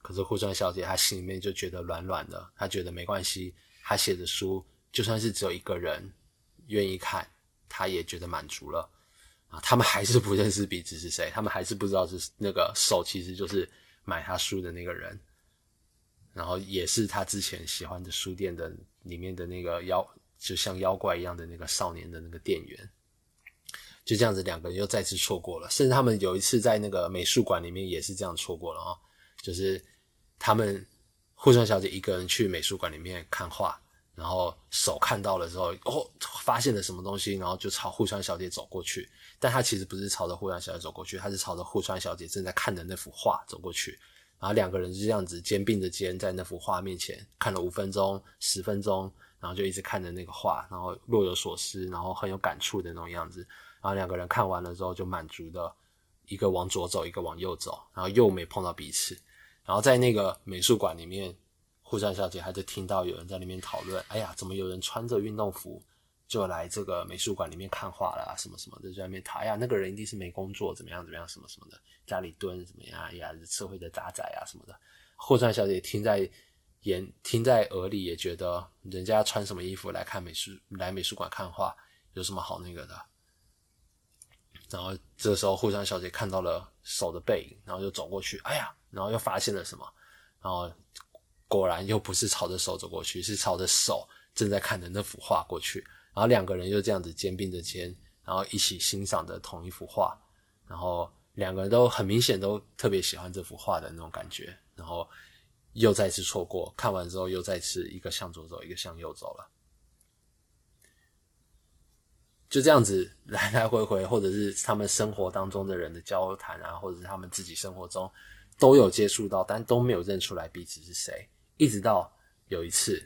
可是户川小姐她心里面就觉得软软的，她觉得没关系，她写的书就算是只有一个人愿意看，她也觉得满足了。啊，他们还是不认识彼此是谁，他们还是不知道是那个手其实就是买他书的那个人，然后也是他之前喜欢的书店的里面的那个妖。就像妖怪一样的那个少年的那个店员，就这样子两个人又再次错过了。甚至他们有一次在那个美术馆里面也是这样错过了啊，就是他们护川小姐一个人去美术馆里面看画，然后手看到了之后，哦，发现了什么东西，然后就朝户川小姐走过去。但他其实不是朝着户川小姐走过去，他是朝着户川小姐正在看的那幅画走过去。然后两个人就这样子肩并着肩在那幅画面前看了五分钟、十分钟，然后就一直看着那个画，然后若有所思，然后很有感触的那种样子。然后两个人看完了之后就满足的，一个往左走，一个往右走，然后又没碰到彼此。然后在那个美术馆里面，户川小姐还就听到有人在那边讨论：哎呀，怎么有人穿着运动服？就来这个美术馆里面看画了，什么什么的，在那边谈。哎呀，那个人一定是没工作，怎么样怎么样，什么什么的，家里蹲怎么样？哎呀，社会的渣仔啊什么的。霍川小姐听在眼，听在耳里，也觉得人家穿什么衣服来看美术，来美术馆看画，有什么好那个的。然后这时候，霍川小姐看到了手的背影，然后就走过去，哎呀，然后又发现了什么？然后果然又不是朝着手走过去，是朝着手正在看的那幅画过去。然后两个人又这样子肩并着肩，然后一起欣赏着同一幅画，然后两个人都很明显都特别喜欢这幅画的那种感觉，然后又再次错过，看完之后又再次一个向左走，一个向右走了，就这样子来来回回，或者是他们生活当中的人的交谈啊，或者是他们自己生活中都有接触到，但都没有认出来彼此是谁，一直到有一次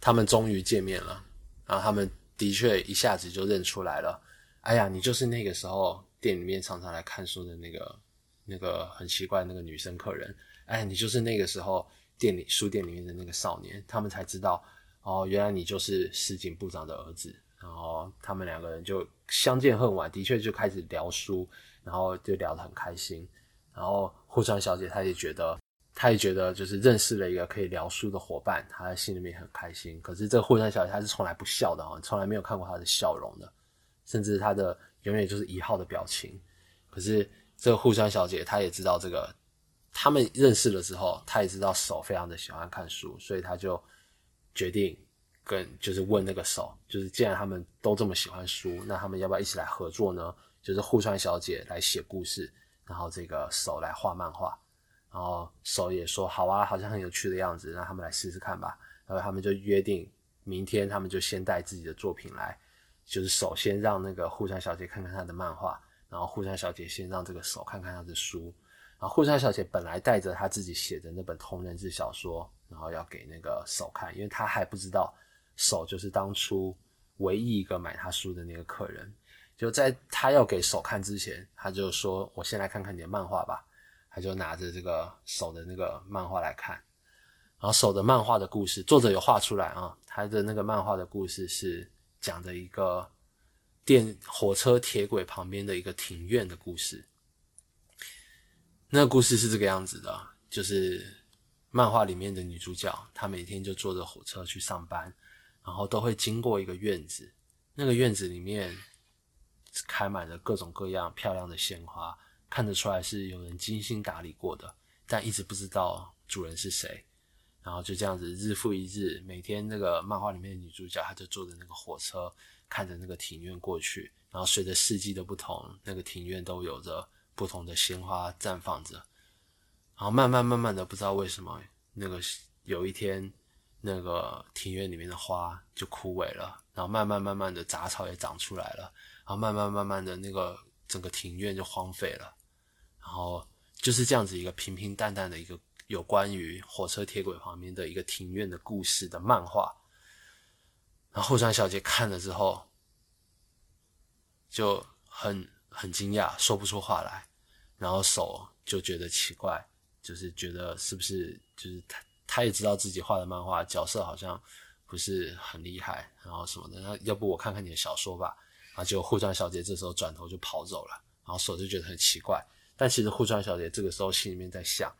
他们终于见面了，然后他们。的确，一下子就认出来了。哎呀，你就是那个时候店里面常常来看书的那个、那个很奇怪那个女生客人。哎，你就是那个时候店里书店里面的那个少年。他们才知道，哦，原来你就是石井部长的儿子。然后他们两个人就相见恨晚，的确就开始聊书，然后就聊得很开心。然后户川小姐她也觉得。他也觉得就是认识了一个可以聊书的伙伴，他心里面很开心。可是这个户川小姐她是从来不笑的哦，从来没有看过她的笑容的，甚至她的永远就是一号的表情。可是这个户川小姐她也知道这个，他们认识了之后，她也知道手非常的喜欢看书，所以她就决定跟就是问那个手，就是既然他们都这么喜欢书，那他们要不要一起来合作呢？就是户川小姐来写故事，然后这个手来画漫画。然后手也说好啊，好像很有趣的样子，让他们来试试看吧。然后他们就约定明天，他们就先带自己的作品来，就是首先让那个户川小姐看看她的漫画，然后户川小姐先让这个手看看她的书。然后户川小姐本来带着她自己写的那本同人志小说，然后要给那个手看，因为她还不知道手就是当初唯一一个买她书的那个客人。就在她要给手看之前，她就说：“我先来看看你的漫画吧。”他就拿着这个手的那个漫画来看，然后手的漫画的故事，作者有画出来啊。他的那个漫画的故事是讲的一个电火车铁轨旁边的一个庭院的故事。那故事是这个样子的，就是漫画里面的女主角，她每天就坐着火车去上班，然后都会经过一个院子，那个院子里面开满了各种各样漂亮的鲜花。看得出来是有人精心打理过的，但一直不知道主人是谁。然后就这样子日复一日，每天那个漫画里面的女主角，她就坐着那个火车，看着那个庭院过去。然后随着四季的不同，那个庭院都有着不同的鲜花绽放着。然后慢慢慢慢的，不知道为什么，那个有一天，那个庭院里面的花就枯萎了。然后慢慢慢慢的，杂草也长出来了。然后慢慢慢慢的，那个整个庭院就荒废了。然后就是这样子一个平平淡淡的一个有关于火车铁轨旁边的一个庭院的故事的漫画。然后后川小姐看了之后就很很惊讶，说不出话来。然后手就觉得奇怪，就是觉得是不是就是他他也知道自己画的漫画角色好像不是很厉害，然后什么的。那要不我看看你的小说吧。然后就后川小姐这时候转头就跑走了，然后手就觉得很奇怪。但其实户川小姐这个时候心里面在想，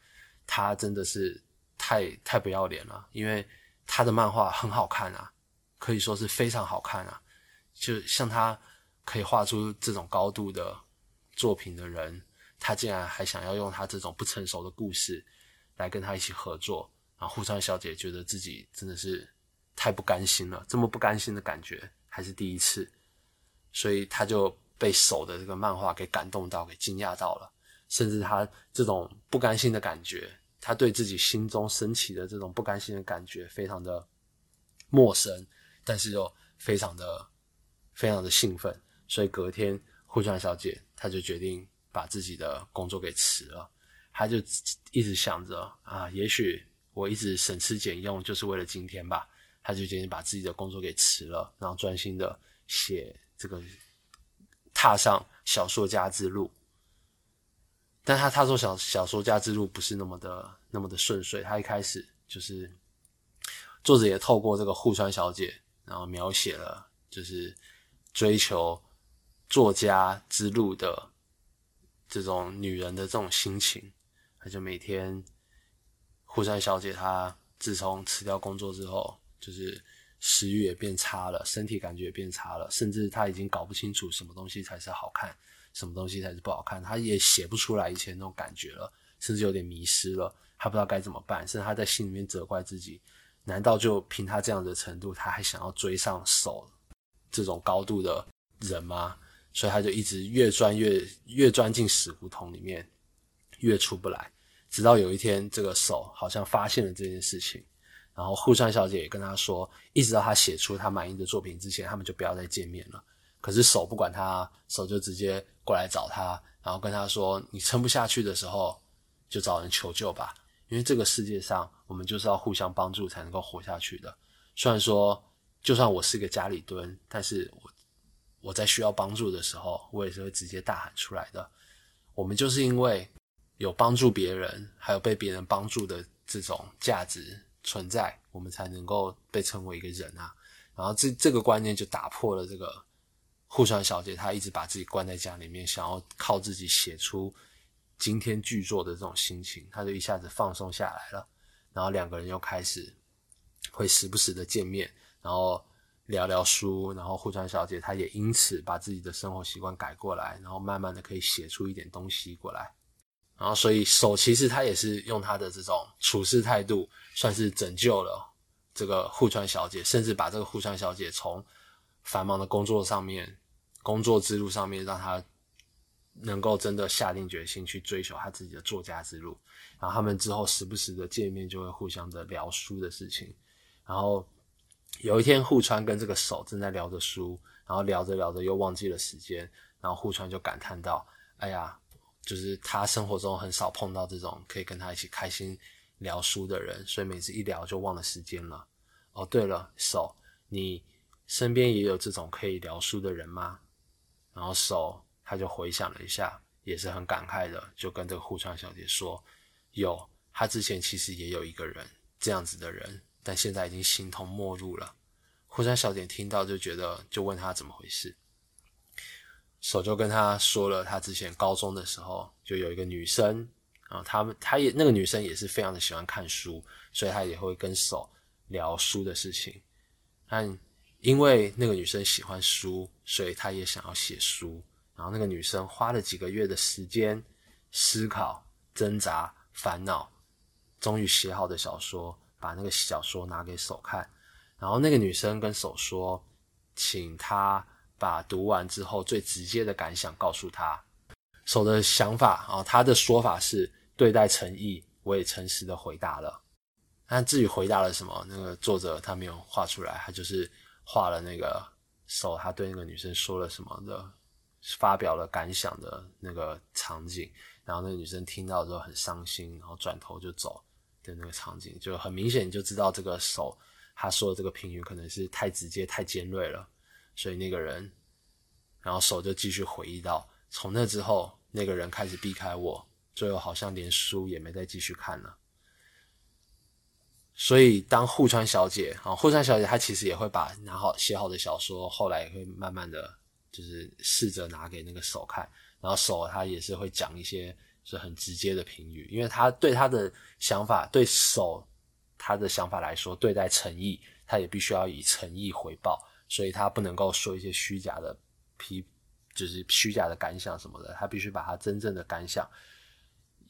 她真的是太太不要脸了，因为她的漫画很好看啊，可以说是非常好看啊。就像她可以画出这种高度的作品的人，她竟然还想要用她这种不成熟的故事来跟她一起合作，然后户川小姐觉得自己真的是太不甘心了，这么不甘心的感觉还是第一次，所以她就被手的这个漫画给感动到，给惊讶到了。甚至他这种不甘心的感觉，他对自己心中升起的这种不甘心的感觉，非常的陌生，但是又非常的非常的兴奋，所以隔天户川小姐她就决定把自己的工作给辞了。她就一直想着啊，也许我一直省吃俭用就是为了今天吧。她就决定把自己的工作给辞了，然后专心的写这个，踏上小说家之路。但他他说小小说家之路不是那么的那么的顺遂。他一开始就是作者也透过这个户川小姐，然后描写了就是追求作家之路的这种女人的这种心情。他就每天户川小姐她自从辞掉工作之后，就是食欲也变差了，身体感觉也变差了，甚至她已经搞不清楚什么东西才是好看。什么东西才是不好看？他也写不出来以前那种感觉了，甚至有点迷失了。他不知道该怎么办，甚至他在心里面责怪自己：难道就凭他这样的程度，他还想要追上手这种高度的人吗？所以他就一直越钻越越钻进死胡同里面，越出不来。直到有一天，这个手好像发现了这件事情，然后户川小姐也跟他说：，一直到他写出他满意的作品之前，他们就不要再见面了。可是手不管他，手就直接过来找他，然后跟他说：“你撑不下去的时候，就找人求救吧。因为这个世界上，我们就是要互相帮助才能够活下去的。虽然说，就算我是个家里蹲，但是我我在需要帮助的时候，我也是会直接大喊出来的。我们就是因为有帮助别人，还有被别人帮助的这种价值存在，我们才能够被称为一个人啊。然后这这个观念就打破了这个。”户川小姐她一直把自己关在家里面，想要靠自己写出今天巨作的这种心情，她就一下子放松下来了。然后两个人又开始会时不时的见面，然后聊聊书。然后户川小姐她也因此把自己的生活习惯改过来，然后慢慢的可以写出一点东西过来。然后所以手其实他也是用他的这种处事态度，算是拯救了这个户川小姐，甚至把这个户川小姐从繁忙的工作上面。工作之路上面，让他能够真的下定决心去追求他自己的作家之路。然后他们之后时不时的见面，就会互相的聊书的事情。然后有一天，户川跟这个手正在聊着书，然后聊着聊着又忘记了时间。然后户川就感叹道：“哎呀，就是他生活中很少碰到这种可以跟他一起开心聊书的人，所以每次一聊就忘了时间了。”哦，对了，手，你身边也有这种可以聊书的人吗？然后手他就回想了一下，也是很感慨的，就跟这个户川小姐说：“有，他之前其实也有一个人这样子的人，但现在已经形同陌路了。”户川小姐听到就觉得，就问他怎么回事。手就跟他说了，他之前高中的时候就有一个女生啊，他们他也那个女生也是非常的喜欢看书，所以他也会跟手聊书的事情，但。因为那个女生喜欢书，所以她也想要写书。然后那个女生花了几个月的时间思考、挣扎、烦恼，终于写好的小说，把那个小说拿给手看。然后那个女生跟手说，请他把读完之后最直接的感想告诉他。手的想法啊，他的说法是对待诚意，我也诚实的回答了。但至于回答了什么，那个作者他没有画出来，他就是。画了那个手，他对那个女生说了什么的，发表了感想的那个场景，然后那个女生听到之后很伤心，然后转头就走的那个场景，就很明显就知道这个手他说的这个评语可能是太直接、太尖锐了，所以那个人，然后手就继续回忆到，从那之后那个人开始避开我，最后好像连书也没再继续看了。所以，当户川小姐啊，户川小姐她其实也会把拿好写好的小说，后来也会慢慢的就是试着拿给那个手看，然后手她也是会讲一些是很直接的评语，因为他对他的想法，对手他的想法来说，对待诚意，他也必须要以诚意回报，所以他不能够说一些虚假的批，就是虚假的感想什么的，他必须把他真正的感想。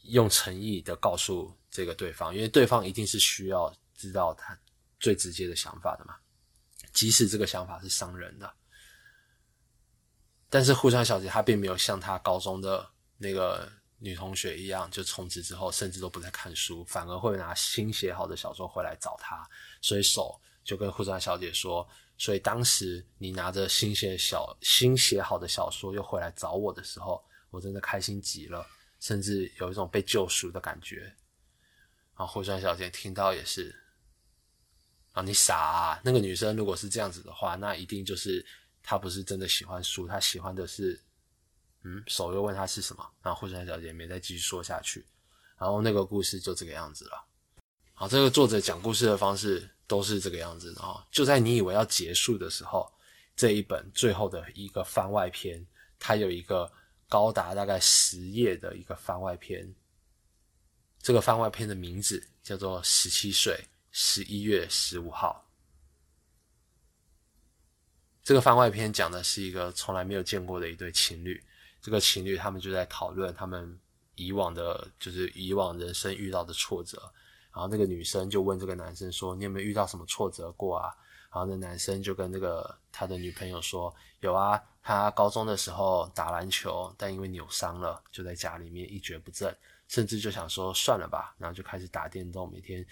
用诚意的告诉这个对方，因为对方一定是需要知道他最直接的想法的嘛，即使这个想法是伤人的。但是户川小姐她并没有像她高中的那个女同学一样，就从此之后甚至都不再看书，反而会拿新写好的小说回来找她。所以手就跟护川小姐说，所以当时你拿着新写小新写好的小说又回来找我的时候，我真的开心极了，甚至有一种被救赎的感觉。然后护川小姐听到也是，啊，你傻啊！那个女生如果是这样子的话，那一定就是她不是真的喜欢书，她喜欢的是，嗯，手又问她是什么，然后护川小姐没再继续说下去，然后那个故事就这个样子了。好，这个作者讲故事的方式都是这个样子的就在你以为要结束的时候，这一本最后的一个番外篇，它有一个高达大概十页的一个番外篇。这个番外篇的名字叫做《十七岁十一月十五号》。这个番外篇讲的是一个从来没有见过的一对情侣，这个情侣他们就在讨论他们以往的，就是以往人生遇到的挫折。然后那个女生就问这个男生说：“你有没有遇到什么挫折过啊？”然后那男生就跟那个他的女朋友说：“有啊，他高中的时候打篮球，但因为扭伤了，就在家里面一蹶不振，甚至就想说算了吧，然后就开始打电动，每天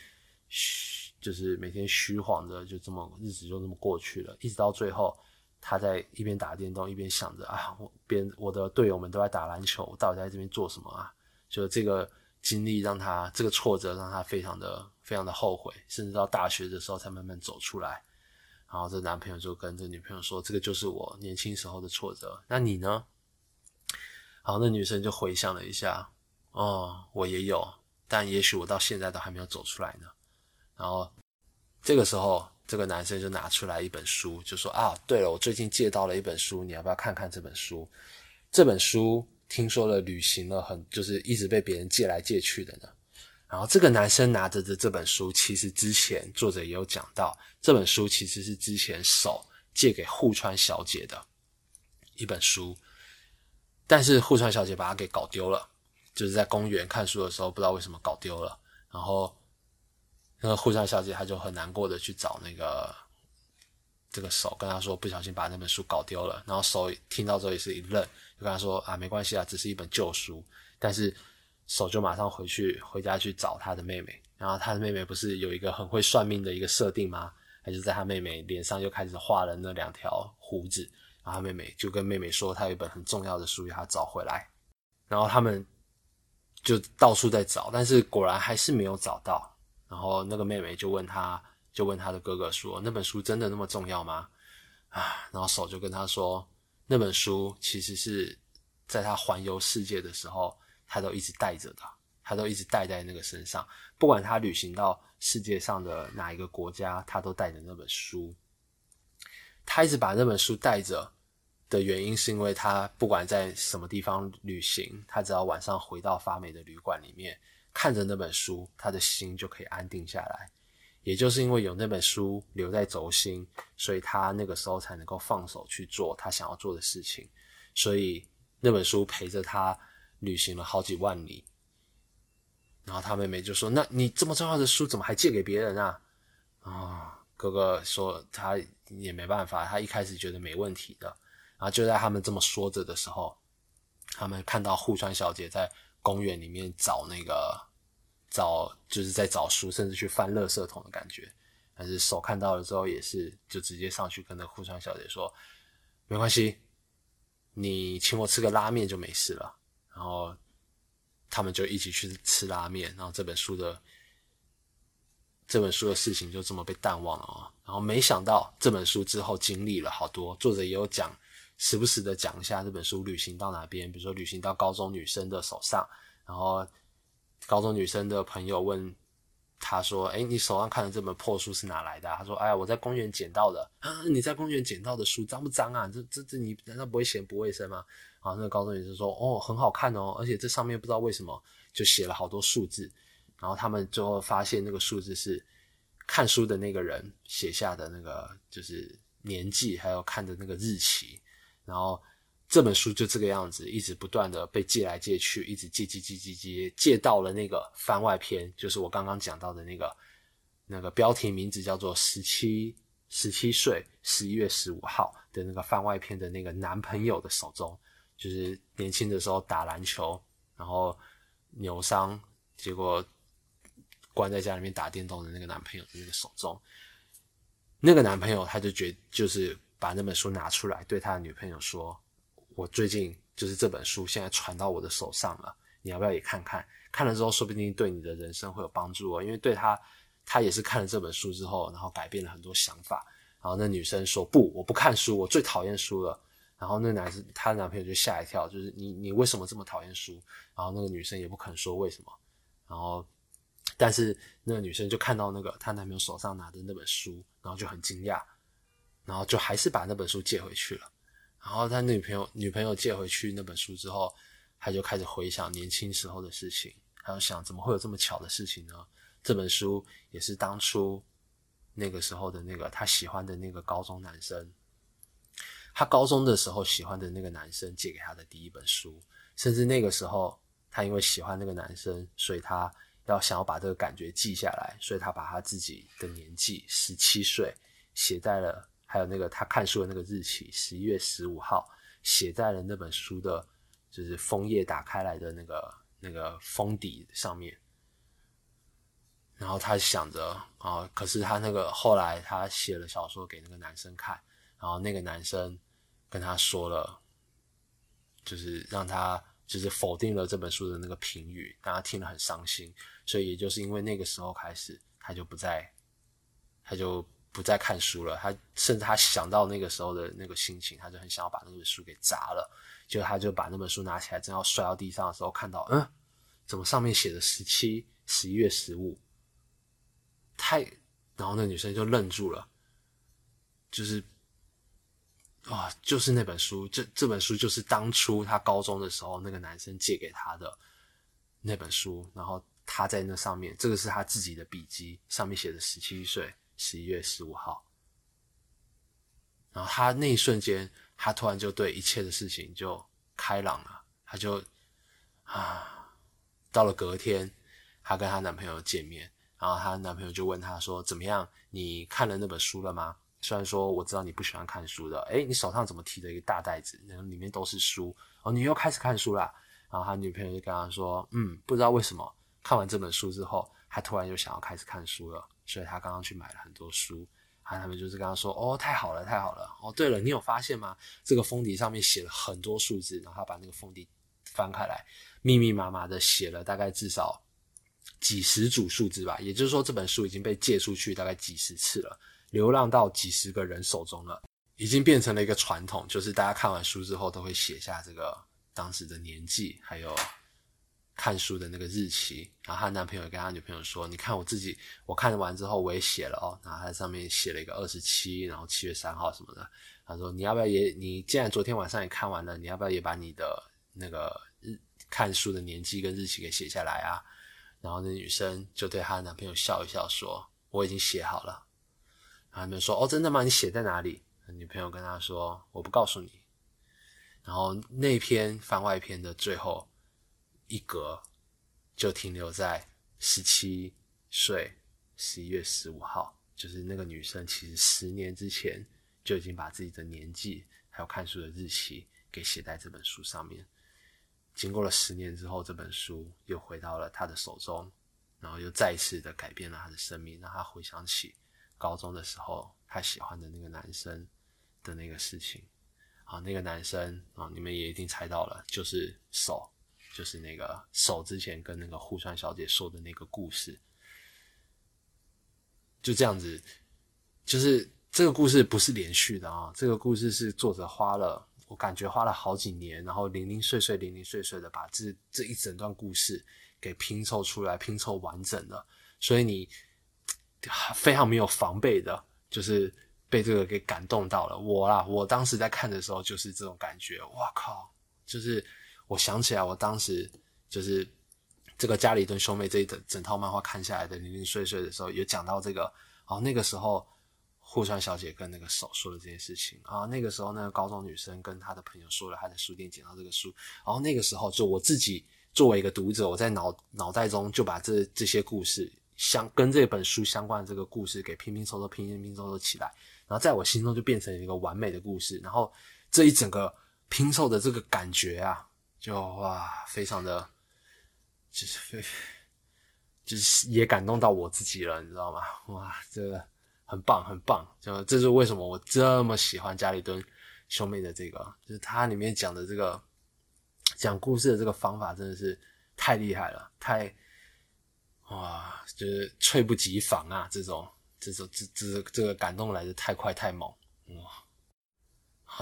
虚就是每天虚晃着，就这么日子就这么过去了。一直到最后，他在一边打电动一边想着啊，我边我的队友们都在打篮球，我到底在这边做什么啊？就这个。”经历让他这个挫折让他非常的非常的后悔，甚至到大学的时候才慢慢走出来。然后这男朋友就跟这女朋友说：“这个就是我年轻时候的挫折，那你呢？”然后那女生就回想了一下：“哦，我也有，但也许我到现在都还没有走出来呢。”然后这个时候，这个男生就拿出来一本书，就说：“啊，对了，我最近借到了一本书，你要不要看看这本书？这本书。”听说了，旅行了很，就是一直被别人借来借去的呢。然后这个男生拿着的这本书，其实之前作者也有讲到，这本书其实是之前手借给户川小姐的一本书，但是户川小姐把它给搞丢了，就是在公园看书的时候，不知道为什么搞丢了。然后那个户川小姐她就很难过的去找那个这个手，跟他说不小心把那本书搞丢了。然后手听到之后也是一愣。就跟他说啊，没关系啊，只是一本旧书。但是手就马上回去回家去找他的妹妹。然后他的妹妹不是有一个很会算命的一个设定吗？他就在他妹妹脸上又开始画了那两条胡子。然后妹妹就跟妹妹说，他有一本很重要的书要他找回来。然后他们就到处在找，但是果然还是没有找到。然后那个妹妹就问他，就问他的哥哥说：“那本书真的那么重要吗？”啊，然后手就跟他说。那本书其实是在他环游世界的时候，他都一直带着的，他都一直带在那个身上。不管他旅行到世界上的哪一个国家，他都带着那本书。他一直把那本书带着的原因，是因为他不管在什么地方旅行，他只要晚上回到发霉的旅馆里面，看着那本书，他的心就可以安定下来。也就是因为有那本书留在轴心，所以他那个时候才能够放手去做他想要做的事情。所以那本书陪着他旅行了好几万里。然后他妹妹就说：“那你这么重要的书怎么还借给别人啊？”啊，哥哥说他也没办法，他一开始觉得没问题的。然后就在他们这么说着的时候，他们看到户川小姐在公园里面找那个。找就是在找书，甚至去翻垃圾桶的感觉。但是手看到了之后，也是就直接上去跟那户川小姐说：“没关系，你请我吃个拉面就没事了。”然后他们就一起去吃拉面。然后这本书的这本书的事情就这么被淡忘了啊。然后没想到这本书之后经历了好多，作者也有讲，时不时的讲一下这本书旅行到哪边，比如说旅行到高中女生的手上，然后。高中女生的朋友问他说：“哎，你手上看的这本破书是哪来的？”他说：“哎呀，我在公园捡到的。”啊，你在公园捡到的书脏不脏啊？这、这、这你难道不会嫌不卫生吗？啊，那个高中女生说：“哦，很好看哦，而且这上面不知道为什么就写了好多数字。”然后他们最后发现那个数字是看书的那个人写下的那个就是年纪，还有看的那个日期，然后。这本书就这个样子，一直不断的被借来借去，一直借借借借借，借到了那个番外篇，就是我刚刚讲到的那个那个标题名字叫做《十七十七岁十一月十五号》的那个番外篇的那个男朋友的手中，就是年轻的时候打篮球，然后扭伤，结果关在家里面打电动的那个男朋友的那个手中。那个男朋友他就觉就是把那本书拿出来，对他的女朋友说：“我最近就是这本书现在传到我的手上了，你要不要也看看？看了之后，说不定对你的人生会有帮助哦。因为对他，他也是看了这本书之后，然后改变了很多想法。然后那女生说：不，我不看书，我最讨厌书了。然后那男生她的男朋友就吓一跳，就是你你为什么这么讨厌书？然后那个女生也不肯说为什么。然后。但是那个女生就看到那个她男朋友手上拿的那本书，然后就很惊讶，然后就还是把那本书借回去了。然后他女朋友女朋友借回去那本书之后，他就开始回想年轻时候的事情，他就想怎么会有这么巧的事情呢？这本书也是当初那个时候的那个他喜欢的那个高中男生，他高中的时候喜欢的那个男生借给他的第一本书，甚至那个时候他因为喜欢那个男生，所以他。要想要把这个感觉记下来，所以他把他自己的年纪十七岁写在了，还有那个他看书的那个日期十一月十五号写在了那本书的，就是封页打开来的那个那个封底上面。然后他想着啊，可是他那个后来他写了小说给那个男生看，然后那个男生跟他说了，就是让他。就是否定了这本书的那个评语，让他听了很伤心。所以也就是因为那个时候开始，他就不再，他就不再看书了。他甚至他想到那个时候的那个心情，他就很想要把那本书给砸了。就他就把那本书拿起来，正要摔到地上的时候，看到，嗯，怎么上面写的十七十一月十五？太，然后那女生就愣住了，就是。啊，就是那本书，这这本书就是当初他高中的时候那个男生借给他的那本书，然后他在那上面，这个是他自己的笔记，上面写的十七岁十一月十五号，然后他那一瞬间，他突然就对一切的事情就开朗了，他就啊，到了隔天，她跟她男朋友见面，然后她男朋友就问她说：“怎么样？你看了那本书了吗？”虽然说我知道你不喜欢看书的，诶，你手上怎么提着一个大袋子？然后里面都是书哦，你又开始看书啦。然后他女朋友就跟他说：“嗯，不知道为什么看完这本书之后，他突然就想要开始看书了。所以他刚刚去买了很多书。然后他们就是跟他说：哦，太好了，太好了。哦，对了，你有发现吗？这个封底上面写了很多数字。然后他把那个封底翻开来，密密麻麻的写了大概至少几十组数字吧。也就是说，这本书已经被借出去大概几十次了。”流浪到几十个人手中了，已经变成了一个传统，就是大家看完书之后都会写下这个当时的年纪，还有看书的那个日期。然后她男朋友跟她女朋友说：“你看我自己，我看完之后我也写了哦。”然后他上面写了一个二十七，然后七月三号什么的。他说：“你要不要也？你既然昨天晚上也看完了，你要不要也把你的那个日看书的年纪跟日期给写下来啊？”然后那女生就对她男朋友笑一笑说：“我已经写好了。”他们说：“哦，真的吗？你写在哪里？”女朋友跟他说：“我不告诉你。”然后那篇番外篇的最后一格就停留在十七岁十一月十五号，就是那个女生其实十年之前就已经把自己的年纪还有看书的日期给写在这本书上面。经过了十年之后，这本书又回到了他的手中，然后又再一次的改变了他的生命，让他回想起。高中的时候，他喜欢的那个男生的那个事情，啊，那个男生啊，你们也一定猜到了，就是手，就是那个手之前跟那个户川小姐说的那个故事，就这样子，就是这个故事不是连续的啊，这个故事是作者花了，我感觉花了好几年，然后零零碎碎、零零碎碎的把这这一整段故事给拼凑出来，拼凑完整的，所以你。非常没有防备的，就是被这个给感动到了我啦。我当时在看的时候就是这种感觉，哇靠！就是我想起来，我当时就是这个家里蹲兄妹这一整整套漫画看下来的零零碎碎的时候，有讲到这个。然后，那个时候户川小姐跟那个手说的这件事情啊，那个时候那个高中女生跟她的朋友说了，她在书店捡到这个书。然后那个时候就我自己作为一个读者，我在脑脑袋中就把这这些故事。相跟这本书相关的这个故事给拼拼凑凑、拼拼拼凑凑起来，然后在我心中就变成一个完美的故事。然后这一整个拼凑的这个感觉啊，就哇，非常的，就是非，就是也感动到我自己了，你知道吗？哇，这个很棒，很棒。就这是为什么我这么喜欢家里蹲兄妹的这个，就是它里面讲的这个讲故事的这个方法真的是太厉害了，太哇，就是猝不及防啊！这种这种这这这个感动来的太快太猛哇！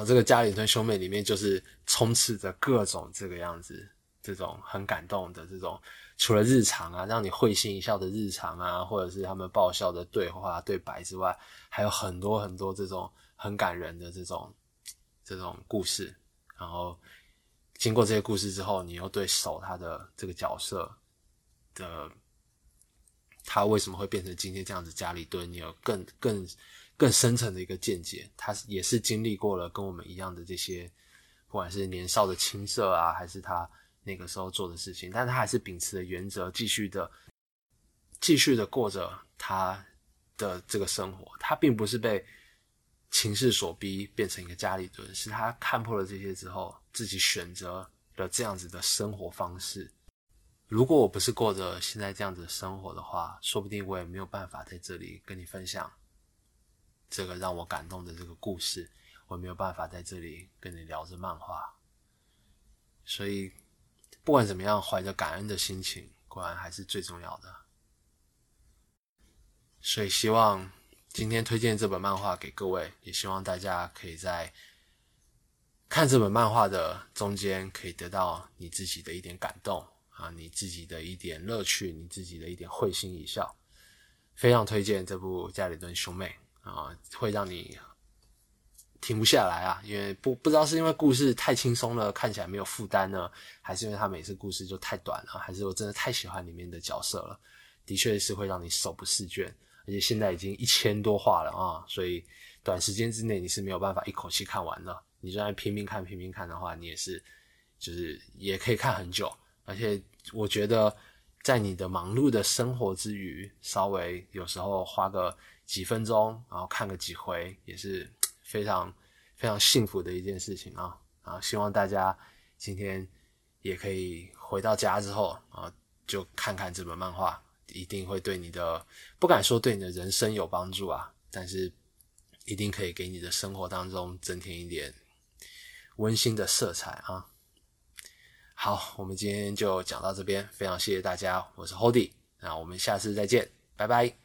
这个家里蹲兄妹里面就是充斥着各种这个样子，这种很感动的这种，除了日常啊，让你会心一笑的日常啊，或者是他们爆笑的对话对白之外，还有很多很多这种很感人的这种这种故事。然后经过这些故事之后，你又对手他的这个角色的他为什么会变成今天这样子家里蹲，你有更更。更深层的一个见解，他也是经历过了跟我们一样的这些，不管是年少的青涩啊，还是他那个时候做的事情，但他还是秉持的原则，继续的、继续的过着他的这个生活。他并不是被情势所逼变成一个家里蹲，是他看破了这些之后，自己选择了这样子的生活方式。如果我不是过着现在这样子的生活的话，说不定我也没有办法在这里跟你分享。这个让我感动的这个故事，我没有办法在这里跟你聊着漫画，所以不管怎么样，怀着感恩的心情，果然还是最重要的。所以希望今天推荐这本漫画给各位，也希望大家可以在看这本漫画的中间，可以得到你自己的一点感动啊，你自己的一点乐趣，你自己的一点会心一笑。非常推荐这部《家里蹲兄妹》。啊，会让你停不下来啊！因为不不知道是因为故事太轻松了，看起来没有负担呢，还是因为他每次故事就太短了，还是我真的太喜欢里面的角色了？的确是会让你手不释卷，而且现在已经一千多话了啊，所以短时间之内你是没有办法一口气看完的。你就算拼命看、拼命看的话，你也是就是也可以看很久。而且我觉得，在你的忙碌的生活之余，稍微有时候花个。几分钟，然后看个几回，也是非常非常幸福的一件事情啊！啊，希望大家今天也可以回到家之后啊，就看看这本漫画，一定会对你的不敢说对你的人生有帮助啊，但是一定可以给你的生活当中增添一点温馨的色彩啊！好，我们今天就讲到这边，非常谢谢大家，我是 Hody，那我们下次再见，拜拜。